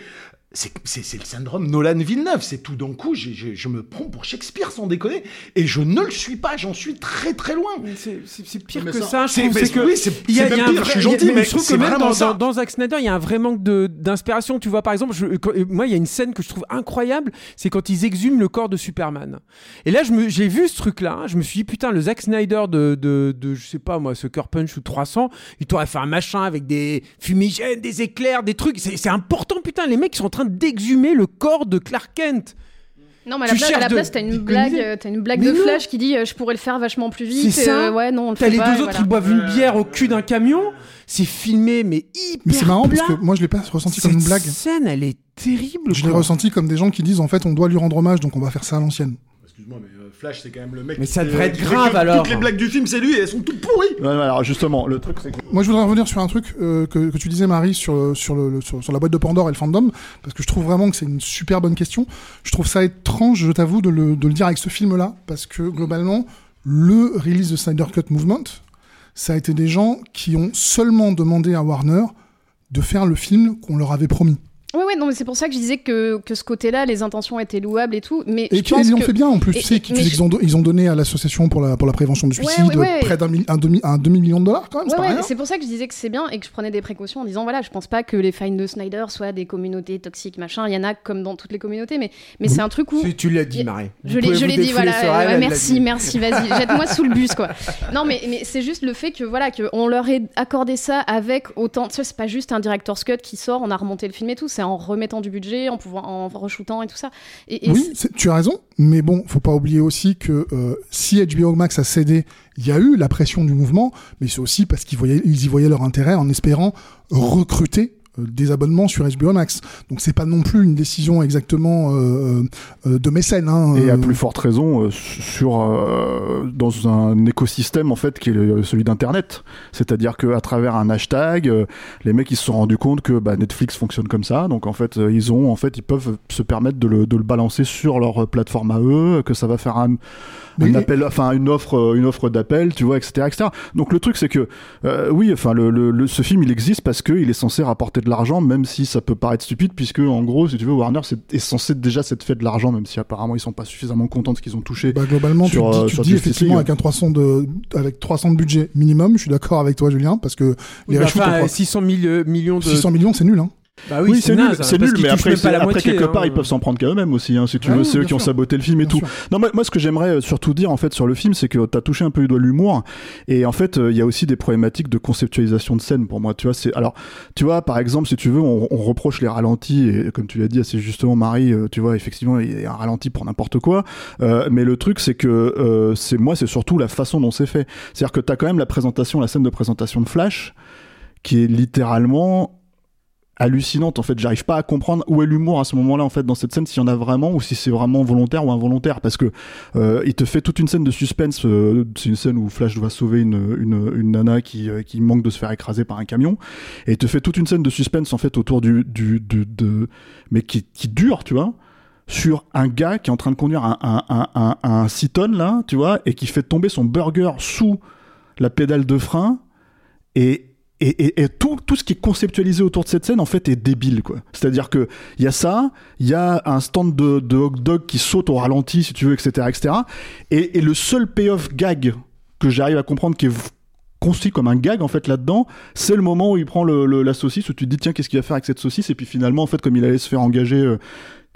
c'est c'est- c'est le syndrome Nolan-Villeneuve. C'est tout d'un coup, j'ai- j'ai- je me prends pour Shakespeare sans déconner, et je ne le suis pas, j'en suis très très loin.
C'est c'est pire
Mais
que
ça-
ça, je
c'est-
trouve.
mais
C'est que
oui, c'est-
il y a-
c'est
il y a
même
un
pire,
vrai-
je suis gentil,
il y a-
mec,
Je trouve que même dans, dans, dans Zack Snyder, il y a un vrai manque de- d'inspiration. Tu vois, par exemple, je- quand- moi, il y a une scène que je trouve incroyable, c'est quand ils exhument le corps de Superman. Et là, je me- j'ai vu ce truc-là, je me suis dit, putain, le Zack Snyder de, de, de, je sais pas moi, Sucker Punch ou 300, il t'aurait fait un machin avec des fumigènes, des éclairs, des trucs. C'est c'est important, putain, les mecs, ils sont en train d'exhumer le corps de Clark Kent.
Non, mais à
Tu
la place, à la
de-
place, t'as une blague, euh, t'as une blague
Mais
de
non.
Flash qui dit euh, je pourrais le faire vachement plus vite.
C'est ça.
euh, ouais, non, on le
T'as les
pas,
deux autres,
voilà.
ils boivent une bière au cul d'un camion. C'est filmé, mais hyper
Mais c'est marrant parce
plat.
que moi je l'ai pas ressenti comme une blague.
Cette scène, elle est terrible.
Je l'ai ressenti comme des gens qui disent en fait on doit lui rendre hommage donc on va faire ça à l'ancienne.
Excuse-moi, mais euh, Flash, c'est quand même le mec.
Mais
qui
ça
fait-
devrait être grave, alors.
Toutes les blagues du film, c'est lui, et elles sont toutes pourries.
Alors justement, le truc c'est que
Moi, je voudrais revenir sur un truc euh, que, que tu disais, Marie, sur, sur, le, le- sur, sur la boîte de Pandore et le fandom, parce que je trouve vraiment que c'est une super bonne question. Je trouve ça étrange, je t'avoue, de le, de le dire avec ce film-là, parce que globalement, le release de Snyder Cut Movement, ça a été des gens qui ont seulement demandé à Warner de faire le film qu'on leur avait promis.
Ouais, ouais, non, mais c'est pour ça que je disais que, que ce côté-là, les intentions étaient louables et tout. Mais
Et
je
qui-
pense
ils l'ont
que-
fait bien en plus.
et-
tu sais, qu'ils
je-
ont, do- ils ont donné à l'association pour la, pour la prévention du suicide
ouais, ouais.
près d'un un demi, un demi-million de dollars quand même,
Ouais,
c'est
pour ça que je disais que c'est bien et que je prenais des précautions en disant voilà, je pense pas que les fans de Snyder soient des communautés toxiques, machin. Il y en a comme dans toutes les communautés, mais, mais c'est un truc où.
Tu, tu l'as dit, Marie.
Je l'ai, je l'ai dit, voilà. merci,
dit.
merci, vas-y, jette-moi sous le bus, quoi. Non, mais, mais c'est juste le fait que, voilà, qu'on leur ait accordé ça avec autant. Tu sais, c'est pas juste un director's cut qui sort, on a remonté le film et tout, c'est en remettant du budget, en pouvant, en re-shootant et tout ça. Et, et
Oui, tu as raison, mais bon, faut pas oublier aussi que euh, si HBO Max a cédé, il y a eu la pression du mouvement, mais c'est aussi parce qu'ils ils y voyaient leur intérêt en espérant recruter des abonnements sur HBO Max. Donc c'est pas non plus une décision exactement euh, euh, de mécène. Hein,
Et à
euh,
plus forte raison euh, sur euh, dans un écosystème en fait qui est celui d'internet. C'est-à-dire que à travers un hashtag, euh, les mecs ils se sont rendus compte que bah, Netflix fonctionne comme ça. Donc en fait euh, ils ont en fait ils peuvent se permettre de le, de le balancer sur leur plateforme à eux, que ça va faire un, un appel, enfin une offre euh, une offre d'appel, tu vois, etc., etc. Donc le truc c'est que euh, oui, enfin le, le, le- ce film il existe parce que il est censé rapporter de l'argent, même si ça peut paraître stupide, puisque en gros, si tu veux, Warner c'est- est censé déjà s'être fait de l'argent, même si apparemment ils sont pas suffisamment contents de ce qu'ils ont touché.
Bah, globalement,
sur,
tu te
euh,
dis, tu
sur
te dis effectivement avec un 300 de, avec 300 de budget minimum, je suis d'accord avec toi, Julien, parce que les
Bah,
reshoots,
enfin,
on croit-
600 000, euh, millions de.
600 millions, c'est nul, hein.
Bah
oui, c'est nul, c'est nul, mais après, après
moitié,
quelque
hein.
part, ils peuvent s'en prendre qu'à eux-mêmes aussi, hein, si tu
Ah
veux,
oui,
c'est eux
bien
qui ont saboté le film et
Bien
tout.
sûr.
Non, moi, moi, ce que j'aimerais euh, surtout dire en fait sur le film, c'est que t'as touché un peu du doigt l'humour, et en fait, euh, il y a aussi des problématiques de conceptualisation de scène pour moi. Tu vois, c'est alors, tu vois, par exemple, si tu veux, on, on reproche les ralentis, et comme tu l'as dit assez justement, Marie, euh, tu vois, effectivement, il y a un ralenti pour n'importe quoi, euh, mais le truc, c'est que euh, c'est moi, c'est surtout la façon dont c'est fait. C'est-à-dire que t'as quand même la présentation, la scène de présentation de Flash, qui est littéralement hallucinante en fait j'arrive pas à comprendre où est l'humour à ce moment-là en fait dans cette scène s'il y en a vraiment ou si c'est vraiment volontaire ou involontaire parce que euh, il te fait toute une scène de suspense euh, c'est une scène où Flash doit sauver une, une, une nana qui, euh, qui manque de se faire écraser par un camion et il te fait toute une scène de suspense en fait autour du, du de, de mais qui, qui dure tu vois sur un gars qui est en train de conduire un, un, un, un, un 6 tonnes là tu vois et qui fait tomber son burger sous la pédale de frein et et, tout, ce qui est conceptualisé autour de cette scène en fait est débile quoi. C'est-à-dire que il y a ça, il y a un stand de, hot dog qui saute au ralenti si tu veux, etc., etc. Et, le seul payoff gag que j'arrive à comprendre qui est construit comme un gag en fait là-dedans, c'est le moment où il prend la saucisse où tu te dis tiens qu'est-ce qu'il va faire avec cette saucisse? Et puis finalement en fait comme il allait se faire engager euh,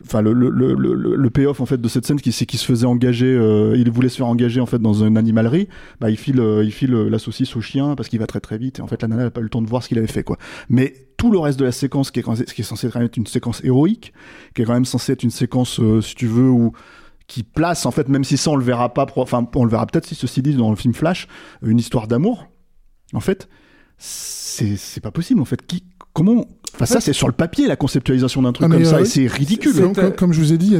enfin le, le, le, le, payoff en fait de cette scène qui c'est qu'il se faisait engager euh, il voulait se faire engager en fait dans une animalerie bah il file euh, il file euh, la saucisse au chien parce qu'il va très très vite et en fait la nana elle a pas eu le temps de voir ce qu'il avait fait quoi. Mais tout le reste de la séquence qui est, quand- qui est censé quand même être une séquence héroïque qui est quand même censé être une séquence si tu veux où qui place en fait même si ça on le verra pas enfin on le verra peut-être si ceci dit dans le film Flash une histoire d'amour en fait c'est pas possible en fait. Qui comment enfin ça c'est sur le papier la conceptualisation d'un truc
Ah,
comme ça
euh,
et c'est ridicule
Comme, comme- comme je vous ai dit,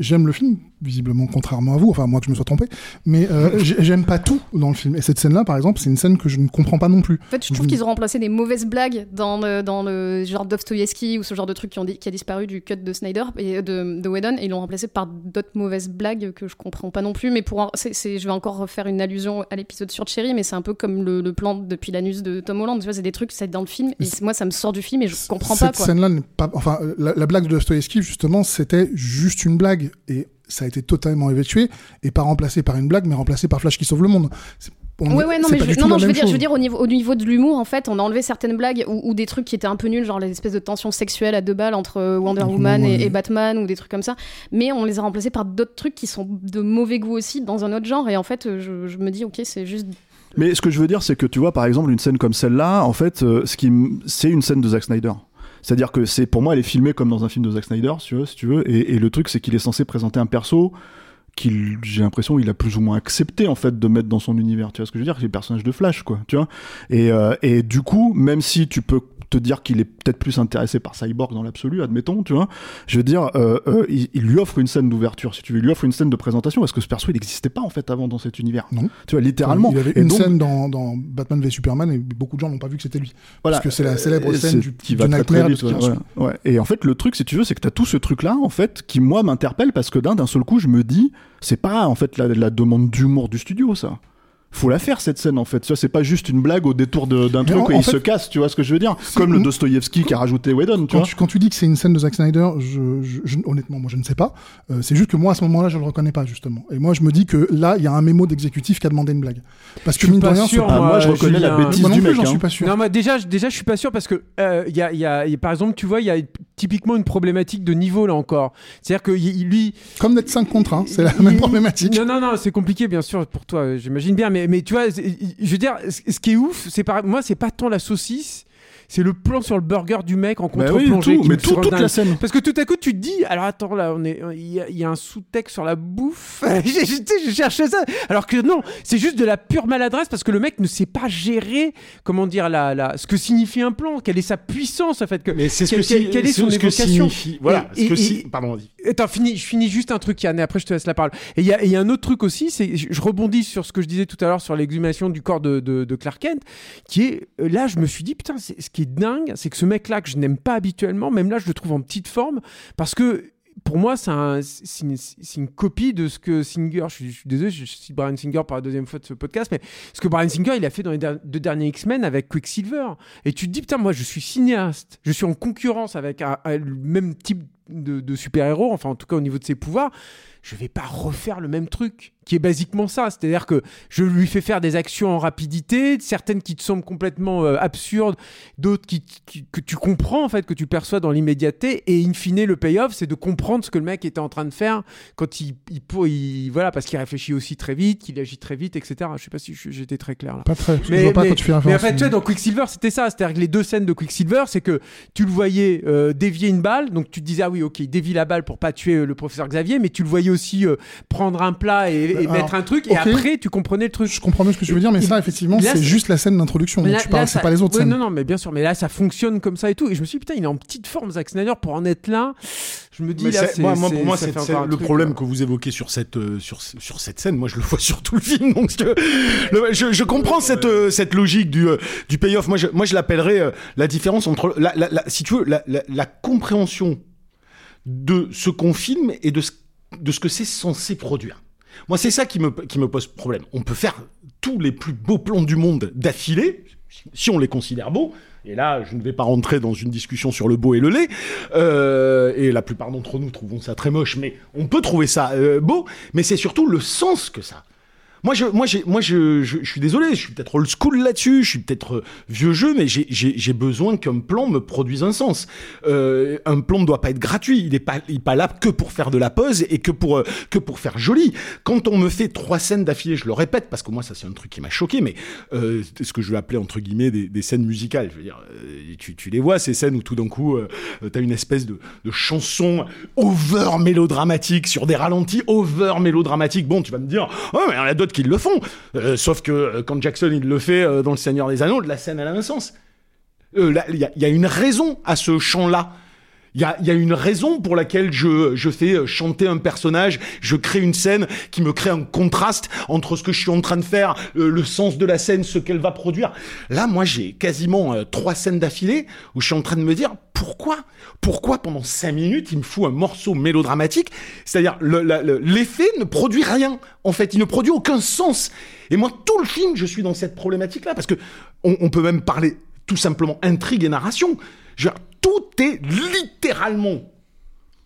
j'aime le film, visiblement contrairement à vous, enfin moi que je me sois trompé, mais euh, j'ai- j'aime pas tout dans le film. Et cette scène-là, par exemple, c'est une scène que je ne comprends pas non plus.
En fait, je trouve qu'ils ont remplacé des mauvaises blagues dans le, dans le genre Dostoevsky ou ce genre de truc qui, ont, di- qui a disparu du cut de Snyder et de, de Whedon et ils l'ont remplacé par d'autres mauvaises blagues que je comprends pas non plus. Mais pour en- c'est, c'est- je vais encore refaire une allusion à l'épisode sur Cherry, mais c'est un peu comme le, le plan depuis l'anus de Tom Holland. Tu vois, c'est des trucs, c'est dans le film et moi ça me sort du film et je comprends pas
Cette scène-là n'est pas, enfin, euh, la, la blague de Dostoevsky, justement, c'était juste une blague. Et ça a été totalement évacué et pas remplacé par une blague, mais remplacé par Flash qui sauve le monde. C'est- on
Ouais,
est-
ouais, non, mais je, non, non, je veux dire, je veux dire au niveau, au niveau de l'humour, en fait, on a enlevé certaines blagues ou, ou des trucs qui étaient un peu nuls, genre les espèces de tensions sexuelles à deux balles entre euh, Wonder Woman et, Batman ou des trucs comme ça. Mais on les a remplacés par d'autres trucs qui sont de mauvais goût aussi dans un autre genre. Et en fait, euh, je, je me dis, ok, c'est juste.
Mais ce que je veux dire, c'est que tu vois, par exemple, une scène comme celle-là, en fait, euh, ce qui, c'est une scène de Zack Snyder. C'est-à-dire que c'est, pour moi, elle est filmée comme dans un film de Zack Snyder, si tu veux. Si tu veux. Et, et le truc, c'est qu'il est censé présenter un perso qu'il, j'ai l'impression, il a plus ou moins accepté, en fait, de mettre dans son univers. Tu vois ce que je veux dire? C'est le personnage de Flash, quoi. Tu vois? Et, euh, et du coup, même si tu peux te dire qu'il est peut-être plus intéressé par Cyborg dans l'absolu, admettons, tu vois. Je veux dire, euh, euh, il, il lui offre une scène d'ouverture, si tu veux. Il lui offre une scène de présentation, parce que ce perso, il n'existait pas, en fait, avant dans cet univers.
Non.
Tu vois, littéralement.
Il y avait
Et
une
donc-
scène dans, dans Batman v Superman et beaucoup de gens n'ont pas vu que c'était lui.
Voilà.
Parce que c'est la célèbre scène du,
qui
du
va très, très vite, ouais, ouais, ouais. Et en fait, le truc, si tu veux, c'est que tu as tout ce truc-là, en fait, qui moi m'interpelle parce que d'un d'un seul coup, je me dis, c'est pas en fait la, la demande d'humour du studio, ça. Faut la faire cette scène en fait. Ça c'est pas juste une blague au détour de- d'un
Mais
truc
en
il
fait,
se casse, tu vois ce que je veux dire Comme le Dostoïevski qui a rajouté Whedon, tu
Quand
vois.
tu, quand tu dis que c'est une scène de Zack Snyder, je, je- je- honnêtement, moi je ne sais pas. Euh, c'est juste que moi à ce moment-là, je le reconnais pas justement. Et moi je me dis que là, il y a un mémo d'exécutif qui a demandé une blague. Parce que
Je suis
mine de rien,
sûr,
Ah, moi, je reconnais la bêtise
Moi non
du
plus,
mec.
j'en
hein.
suis pas sûr.
Non, moi déjà, je- déjà, je suis pas sûr parce que euh, il y, a, il y a- il y a- par exemple, tu vois, il y a typiquement une problématique de niveau là encore. C'est-à-dire que il- lui,
Comme d'être 5 contre 1, c'est la
il-
même problématique.
Non, non, non, c'est compliqué, bien sûr, pour toi, j'imagine bien. Mais, mais tu vois, je veux dire, ce ce qui est ouf, c'est par... moi, c'est pas tant la saucisse. C'est le plan sur le burger du mec en
Bah oui,
contre-plongée.
tout,
qui
mais tout- toute
dingue.
la scène.
Parce que tout à coup, tu te dis, alors attends, là, on est, il y, a- il y a un sous-texte sur la bouffe. je, cherchais ça. Alors que non, c'est juste de la pure maladresse parce que le mec ne sait pas gérer, comment dire, la, la, ce que signifie un plan, quelle est sa puissance, en fait. Que,
Mais c'est ce
quelle-
que, si-
quelle- est son
ce que
évocation.
signifie. Voilà.
Et-
ce que
et-
si-
et-
Pardon.
Attends, fini, je finis juste un truc, Yann, et après je te laisse la parole. Et il y a, y un autre truc aussi, c'est je rebondis sur ce que je disais tout à l'heure sur l'exhumation du corps de, de- de Clark Kent, qui est là, je me suis dit putain, c'est- ce qui dingue, c'est que ce mec-là que je n'aime pas habituellement, même là, je le trouve en petite forme parce que pour moi, c'est un- une, une copie de ce que Singer, je suis, désolé, je cite Brian Singer pour la deuxième fois de ce podcast, mais ce que Brian Singer, il a fait dans les deux derniers X-Men avec Quicksilver. Et tu te dis, putain, moi, je suis cinéaste, je suis en concurrence avec le même type de super-héros, enfin, en tout cas, au niveau de ses pouvoirs. Je vais pas refaire le même truc, qui est basiquement ça. C'est-à-dire que je lui fais faire des actions en rapidité, certaines qui te semblent complètement euh, absurdes, d'autres qui, qui- que tu comprends, en fait, que tu perçois dans l'immédiateté. Et in fine, le payoff, c'est de comprendre ce que le mec était en train de faire quand il, il, pour- il- voilà, parce qu'il réfléchit aussi très vite, qu'il agit très vite, etc. Je sais pas si j'étais très clair là.
Pas très. que je vois pas quand tu fais
mais en fait, tu vois, dans Quicksilver, c'était ça. C'est-à-dire que les deux scènes de Quicksilver, c'est que tu le voyais euh, dévier une balle, donc tu te disais, ah oui, ok, il dévie la balle pour pas tuer euh, le professeur Xavier, mais tu le voyais aussi euh, prendre un plat et, et
Alors,
mettre un truc, et après, tu comprenais le truc.
Je comprends mieux ce que tu veux dire, mais ça, effectivement, c'est juste la scène d'introduction. Tu parles, c'est pas les autres
Ouais,
scènes.
Non, non, mais bien sûr. Mais là, ça fonctionne comme ça et tout. Et je me suis dit, putain, il est en petite forme, Zack Snyder, pour en être là. Je me dis,
Mais
là,
c'est- moi, pour le
truc,
problème que vous évoquez sur cette, euh, sur, sur cette scène, moi je le vois sur tout le film. Donc je, le- je, je comprends cette, euh, cette logique du, euh, du payoff. Moi je, moi, je l'appellerais euh, la différence entre, la, la- la- si tu veux, la, la- la compréhension de ce qu'on filme et de ce, de ce que c'est censé produire. Moi, c'est ça qui me, qui me pose problème. On peut faire tous les plus beaux plans du monde d'affilée, si on les considère beaux. Et là, je ne vais pas rentrer dans une discussion sur le beau et le laid. Euh, et la plupart d'entre nous trouvons ça très moche, mais on peut trouver ça euh, beau. Mais c'est surtout le sens que ça. Moi, je, moi, moi, je, je, suis désolé, je suis peut-être old school là-dessus, je suis peut-être euh, vieux jeu, mais j'ai, besoin qu'un plan me produise un sens. Euh, un plan ne doit pas être gratuit, il est pas, il est pas là que pour faire de la pause et que pour, euh, que pour faire joli. Quand on me fait trois scènes d'affilée, je le répète parce que moi, ça c'est un truc qui m'a choqué, mais euh, ce que je vais appeler entre guillemets des, des scènes musicales. Je veux dire, euh, tu, tu les vois ces scènes où tout d'un coup, euh, t'as une espèce de, de chanson over mélodramatique sur des ralentis over mélodramatique. Bon, tu vas me dire, oh, mais il y en a d'autres qui le font. Euh, sauf que euh, quand Jackson il le fait euh, dans Le Seigneur des Anneaux, la scène elle a un sens. Euh, là, Il y, a- il y a une raison à ce chant-là. Il y a, y a une raison pour laquelle je, je fais euh, chanter un personnage, je crée une scène qui me crée un contraste entre ce que je suis en train de faire, euh, le sens de la scène, ce qu'elle va produire. Là, moi, j'ai quasiment euh, trois scènes d'affilée où je suis en train de me dire pourquoi Pourquoi pendant cinq minutes, il me fout un morceau mélodramatique? C'est-à-dire, l'effet ne produit rien. En fait, il ne produit aucun sens. Et moi, tout le film, je suis dans cette problématique-là parce que on, on peut même parler tout simplement intrigue et narration. Je veux dire, tout est littéralement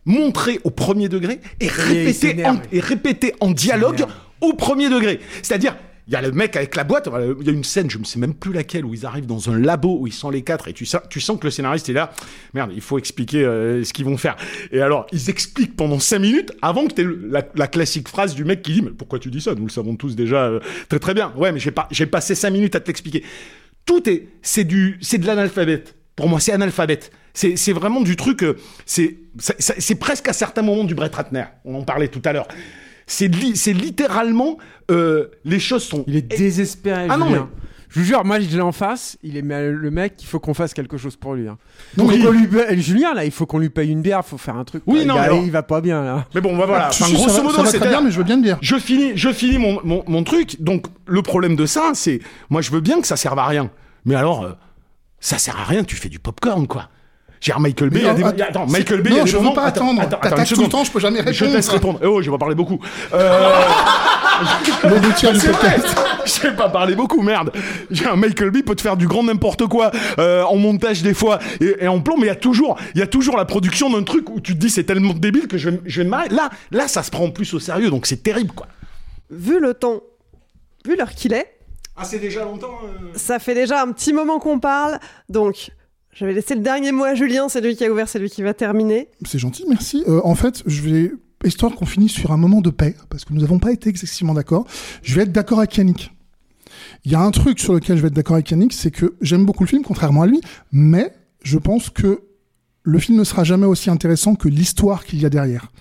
montré au premier degré et répété, en, et répété en dialogue au premier degré. C'est-à-dire, il y a le mec avec la boîte, il y a une scène, je ne sais même plus laquelle, où ils arrivent dans un labo où ils sont les quatre et tu sens, tu sens que le scénariste est là. Merde, il faut expliquer euh, ce qu'ils vont faire. Et alors, ils expliquent pendant cinq minutes avant que tu aies la, la classique phrase du mec qui dit Mais pourquoi tu dis ça? Nous le savons tous déjà euh, très très bien. Ouais, mais j'ai pas, j'ai passé cinq minutes à te l'expliquer. Tout est, c'est du, c'est de l'analphabète. Pour moi, c'est analphabète. C'est, vraiment du truc. euh, c'est, presque à certains moments du Brett Ratner. On en parlait tout à l'heure. C'est, li- c'est littéralement euh, les choses sont.
Il est désespéré.
Ah non,
Julien. Je vous jure, moi je l'ai en face, il est mais le mec, il faut qu'on fasse quelque chose pour lui. hein.
Mais-
qu'on lui paye- Julien là, il faut qu'on lui paye une bière, faut faire un truc.
Oui, non,
il,
mais alors-
il va pas bien là.
Mais bon, bah voilà. Enfin,
ça
grosso
va-
modo, c'est
très bien, mais je veux bien le dire.
Je finis, je finis mon, mon, mon truc. Donc, le problème de ça, c'est, moi, je veux bien que ça serve à rien. Mais alors, euh, ça sert à rien, tu fais du popcorn, quoi. J'ai un Michael Bay, il y a des...
non, attends,
Michael Bay, il y a
non,
des
je veux pas attendre.
attends,
T'attaques tout le temps, je peux jamais
Je te laisse
répondre.
répondre. Eh oh, je vais pas parler beaucoup. Euh... C'est vrai, vais pas parler beaucoup, merde. J'ai un Michael Bay peut te faire du grand n'importe quoi euh, en montage des fois et, et en plan, mais il y a toujours, il y a toujours la production d'un truc où tu te dis c'est tellement débile que je vais, je vais me marrer. Là, là, ça se prend plus au sérieux, donc c'est terrible, quoi.
Vu le temps, vu l'heure qu'il est,
Ah, c'est déjà longtemps.
ça fait déjà un petit moment qu'on parle, donc je vais laisser le dernier mot à Julien, c'est lui qui a ouvert, c'est lui qui va terminer.
C'est gentil, merci. Euh, en fait, je vais, histoire qu'on finisse sur un moment de paix, parce que nous n'avons pas été excessivement d'accord, je vais être d'accord avec Yannick. Il y a un truc sur lequel je vais être d'accord avec Yannick, c'est que j'aime beaucoup le film, contrairement à lui, mais je pense que le film ne sera jamais aussi intéressant que l'histoire qu'il y a derrière.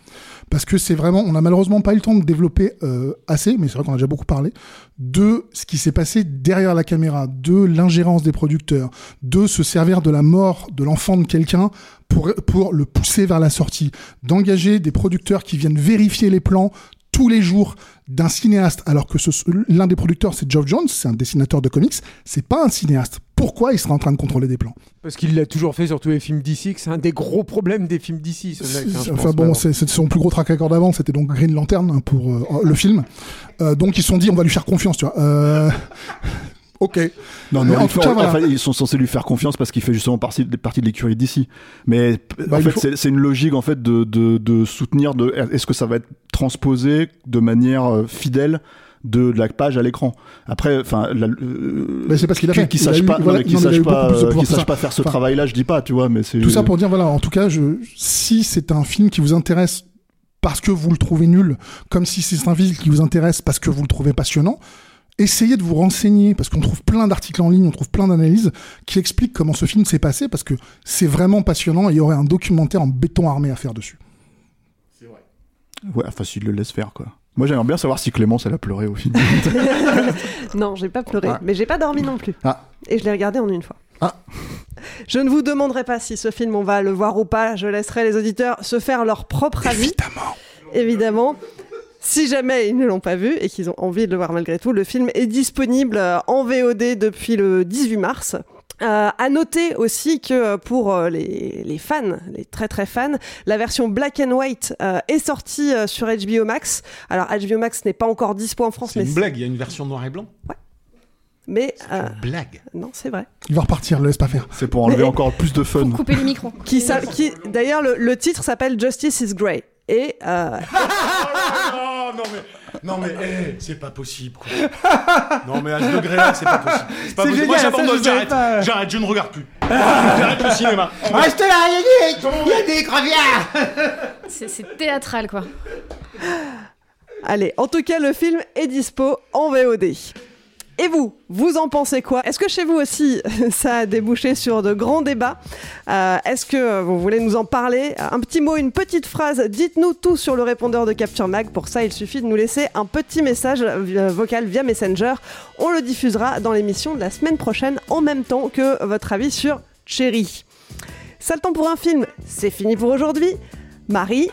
Parce que c'est vraiment, on n'a malheureusement pas eu le temps de développer euh, assez, mais c'est vrai qu'on a déjà beaucoup parlé, de ce qui s'est passé derrière la caméra, de l'ingérence des producteurs, de se servir de la mort de l'enfant de quelqu'un pour, pour le pousser vers la sortie, d'engager des producteurs qui viennent vérifier les plans tous les jours d'un cinéaste, alors que l'un des producteurs c'est Geoff Jones, c'est un dessinateur de comics, c'est pas un cinéaste. Pourquoi il serait en train de contrôler des plans?
Parce qu'il l'a toujours fait sur tous les films d'ici, que c'est un des gros problèmes des films d'ici, hein,
Enfin bon, c'est son plus gros track record d'avant, c'était donc Green Lantern hein, pour euh, le film. Euh, donc ils se sont dit on va lui faire confiance, tu vois. Euh, Ok.
Non, non,
en tout cas, voilà.
enfin, ils sont censés lui faire confiance parce qu'il fait justement partie, partie de l'écurie d'ici. Mais
Bah,
en
il
fait,
faut-
c'est- une logique en fait de, de, de soutenir. De, est-ce que ça va être transposé de manière euh, fidèle de, de la page à l'écran? Après, enfin, euh,
Mais c'est parce qu'il a fait.
qu'il sache pas,
voilà,
qu'il sache pas, euh, qu'il sache pas faire ce
Enfin,
travail-là, je dis pas, tu vois, mais c'est
Tout ça pour dire, voilà, en tout cas, je, si c'est un film qui vous intéresse parce que vous le trouvez nul, comme si c'est un film qui vous intéresse parce que vous le trouvez passionnant, essayez de vous renseigner, parce qu'on trouve plein d'articles en ligne, on trouve plein d'analyses qui expliquent comment ce film s'est passé, parce que c'est vraiment passionnant et il y aurait un documentaire en béton armé à faire dessus.
Ouais, enfin, s'il le laisse faire, quoi. Moi, j'aimerais bien savoir si Clémence, elle a pleuré au film.
non, j'ai pas pleuré,
Ah.
mais j'ai pas dormi non plus.
Ah.
Et je l'ai regardé en une fois.
Ah.
Je ne vous demanderai pas si ce film on va le voir ou pas. Je laisserai les auditeurs se faire leur propre avis.
Évidemment.
Évidemment. Si jamais ils ne l'ont pas vu et qu'ils ont envie de le voir malgré tout, le film est disponible euh, en VOD depuis le 18 mars. Euh, à noter aussi que euh, pour euh, les, les fans, les très très fans, la version black and white euh, est sortie sur HBO Max. Alors HBO Max n'est pas encore dispo en France,
C'est
mais
une blague, il y a une version noir et blanc.
mais euh,
Blague.
non, c'est vrai.
Il va repartir, le laisse pas faire.
C'est pour enlever encore plus de fun.
Couper les micros.
Qui, s'a- qui d'ailleurs le, le titre s'appelle Justice is Grey et
non mais non mais eh, c'est pas possible quoi. Non mais à ce degré là c'est pas possible. C'est pas
C'est
possible. Moi
génial,
j'abandonne, j'arrête.
pas.
J'arrête, je ne regarde plus. J'arrête le cinéma.
Reste là, Yannick Il y a des
C'est c'est théâtral, quoi.
allez, en tout cas le film est dispo en VOD. Et vous, vous en pensez quoi? Est-ce que chez vous aussi, ça a débouché sur de grands débats? Euh, Est-ce que euh, vous voulez nous en parler? Un petit mot, une petite phrase, dites-nous tout sur le répondeur de Capture Mag. Pour ça, il suffit de nous laisser un petit message euh, vocal via Messenger. On le diffusera dans l'émission de la semaine prochaine en même temps que votre avis sur Cherry. Ça le temps pour un film, c'est fini pour aujourd'hui. Marie,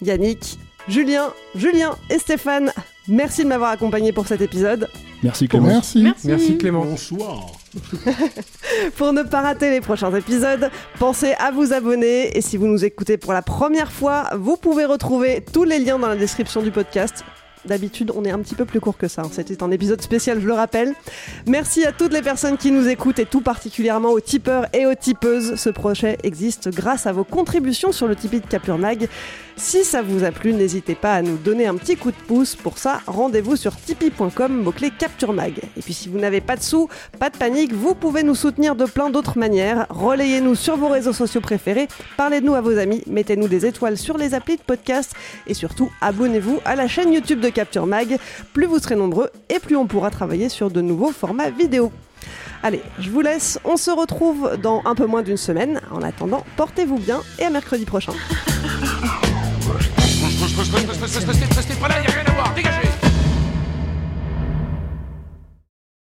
Yannick, Julien, Julien et Stéphane, merci de m'avoir accompagné pour cet épisode.
Merci Clémence.
Merci.
Merci Clément.
Bonsoir.
Pour ne pas rater les prochains épisodes, pensez à vous abonner et si vous nous écoutez pour la première fois, vous pouvez retrouver tous les liens dans la description du podcast. D'habitude, on est un petit peu plus court que ça. hein. C'était un épisode spécial, je le rappelle. Merci à toutes les personnes qui nous écoutent et tout particulièrement aux tipeurs et aux tipeuses. Ce projet existe grâce à vos contributions sur le Tipeee de Capure Mag. Si ça vous a plu, n'hésitez pas à nous donner un petit coup de pouce. Pour ça, rendez-vous sur tipeee.com, mot-clé Capture Mag. Et puis si vous n'avez pas de sous, pas de panique, vous pouvez nous soutenir de plein d'autres manières. Relayez-nous sur vos réseaux sociaux préférés, parlez de nous à vos amis, mettez-nous des étoiles sur les applis de podcast et surtout abonnez-vous à la chaîne YouTube de Capture Mag. Plus vous serez nombreux et plus on pourra travailler sur de nouveaux formats vidéo. Allez, je vous laisse, on se retrouve dans un peu moins d'une semaine. En attendant, portez-vous bien et à mercredi prochain.
Restez pas là, y a rien à voir, dégagez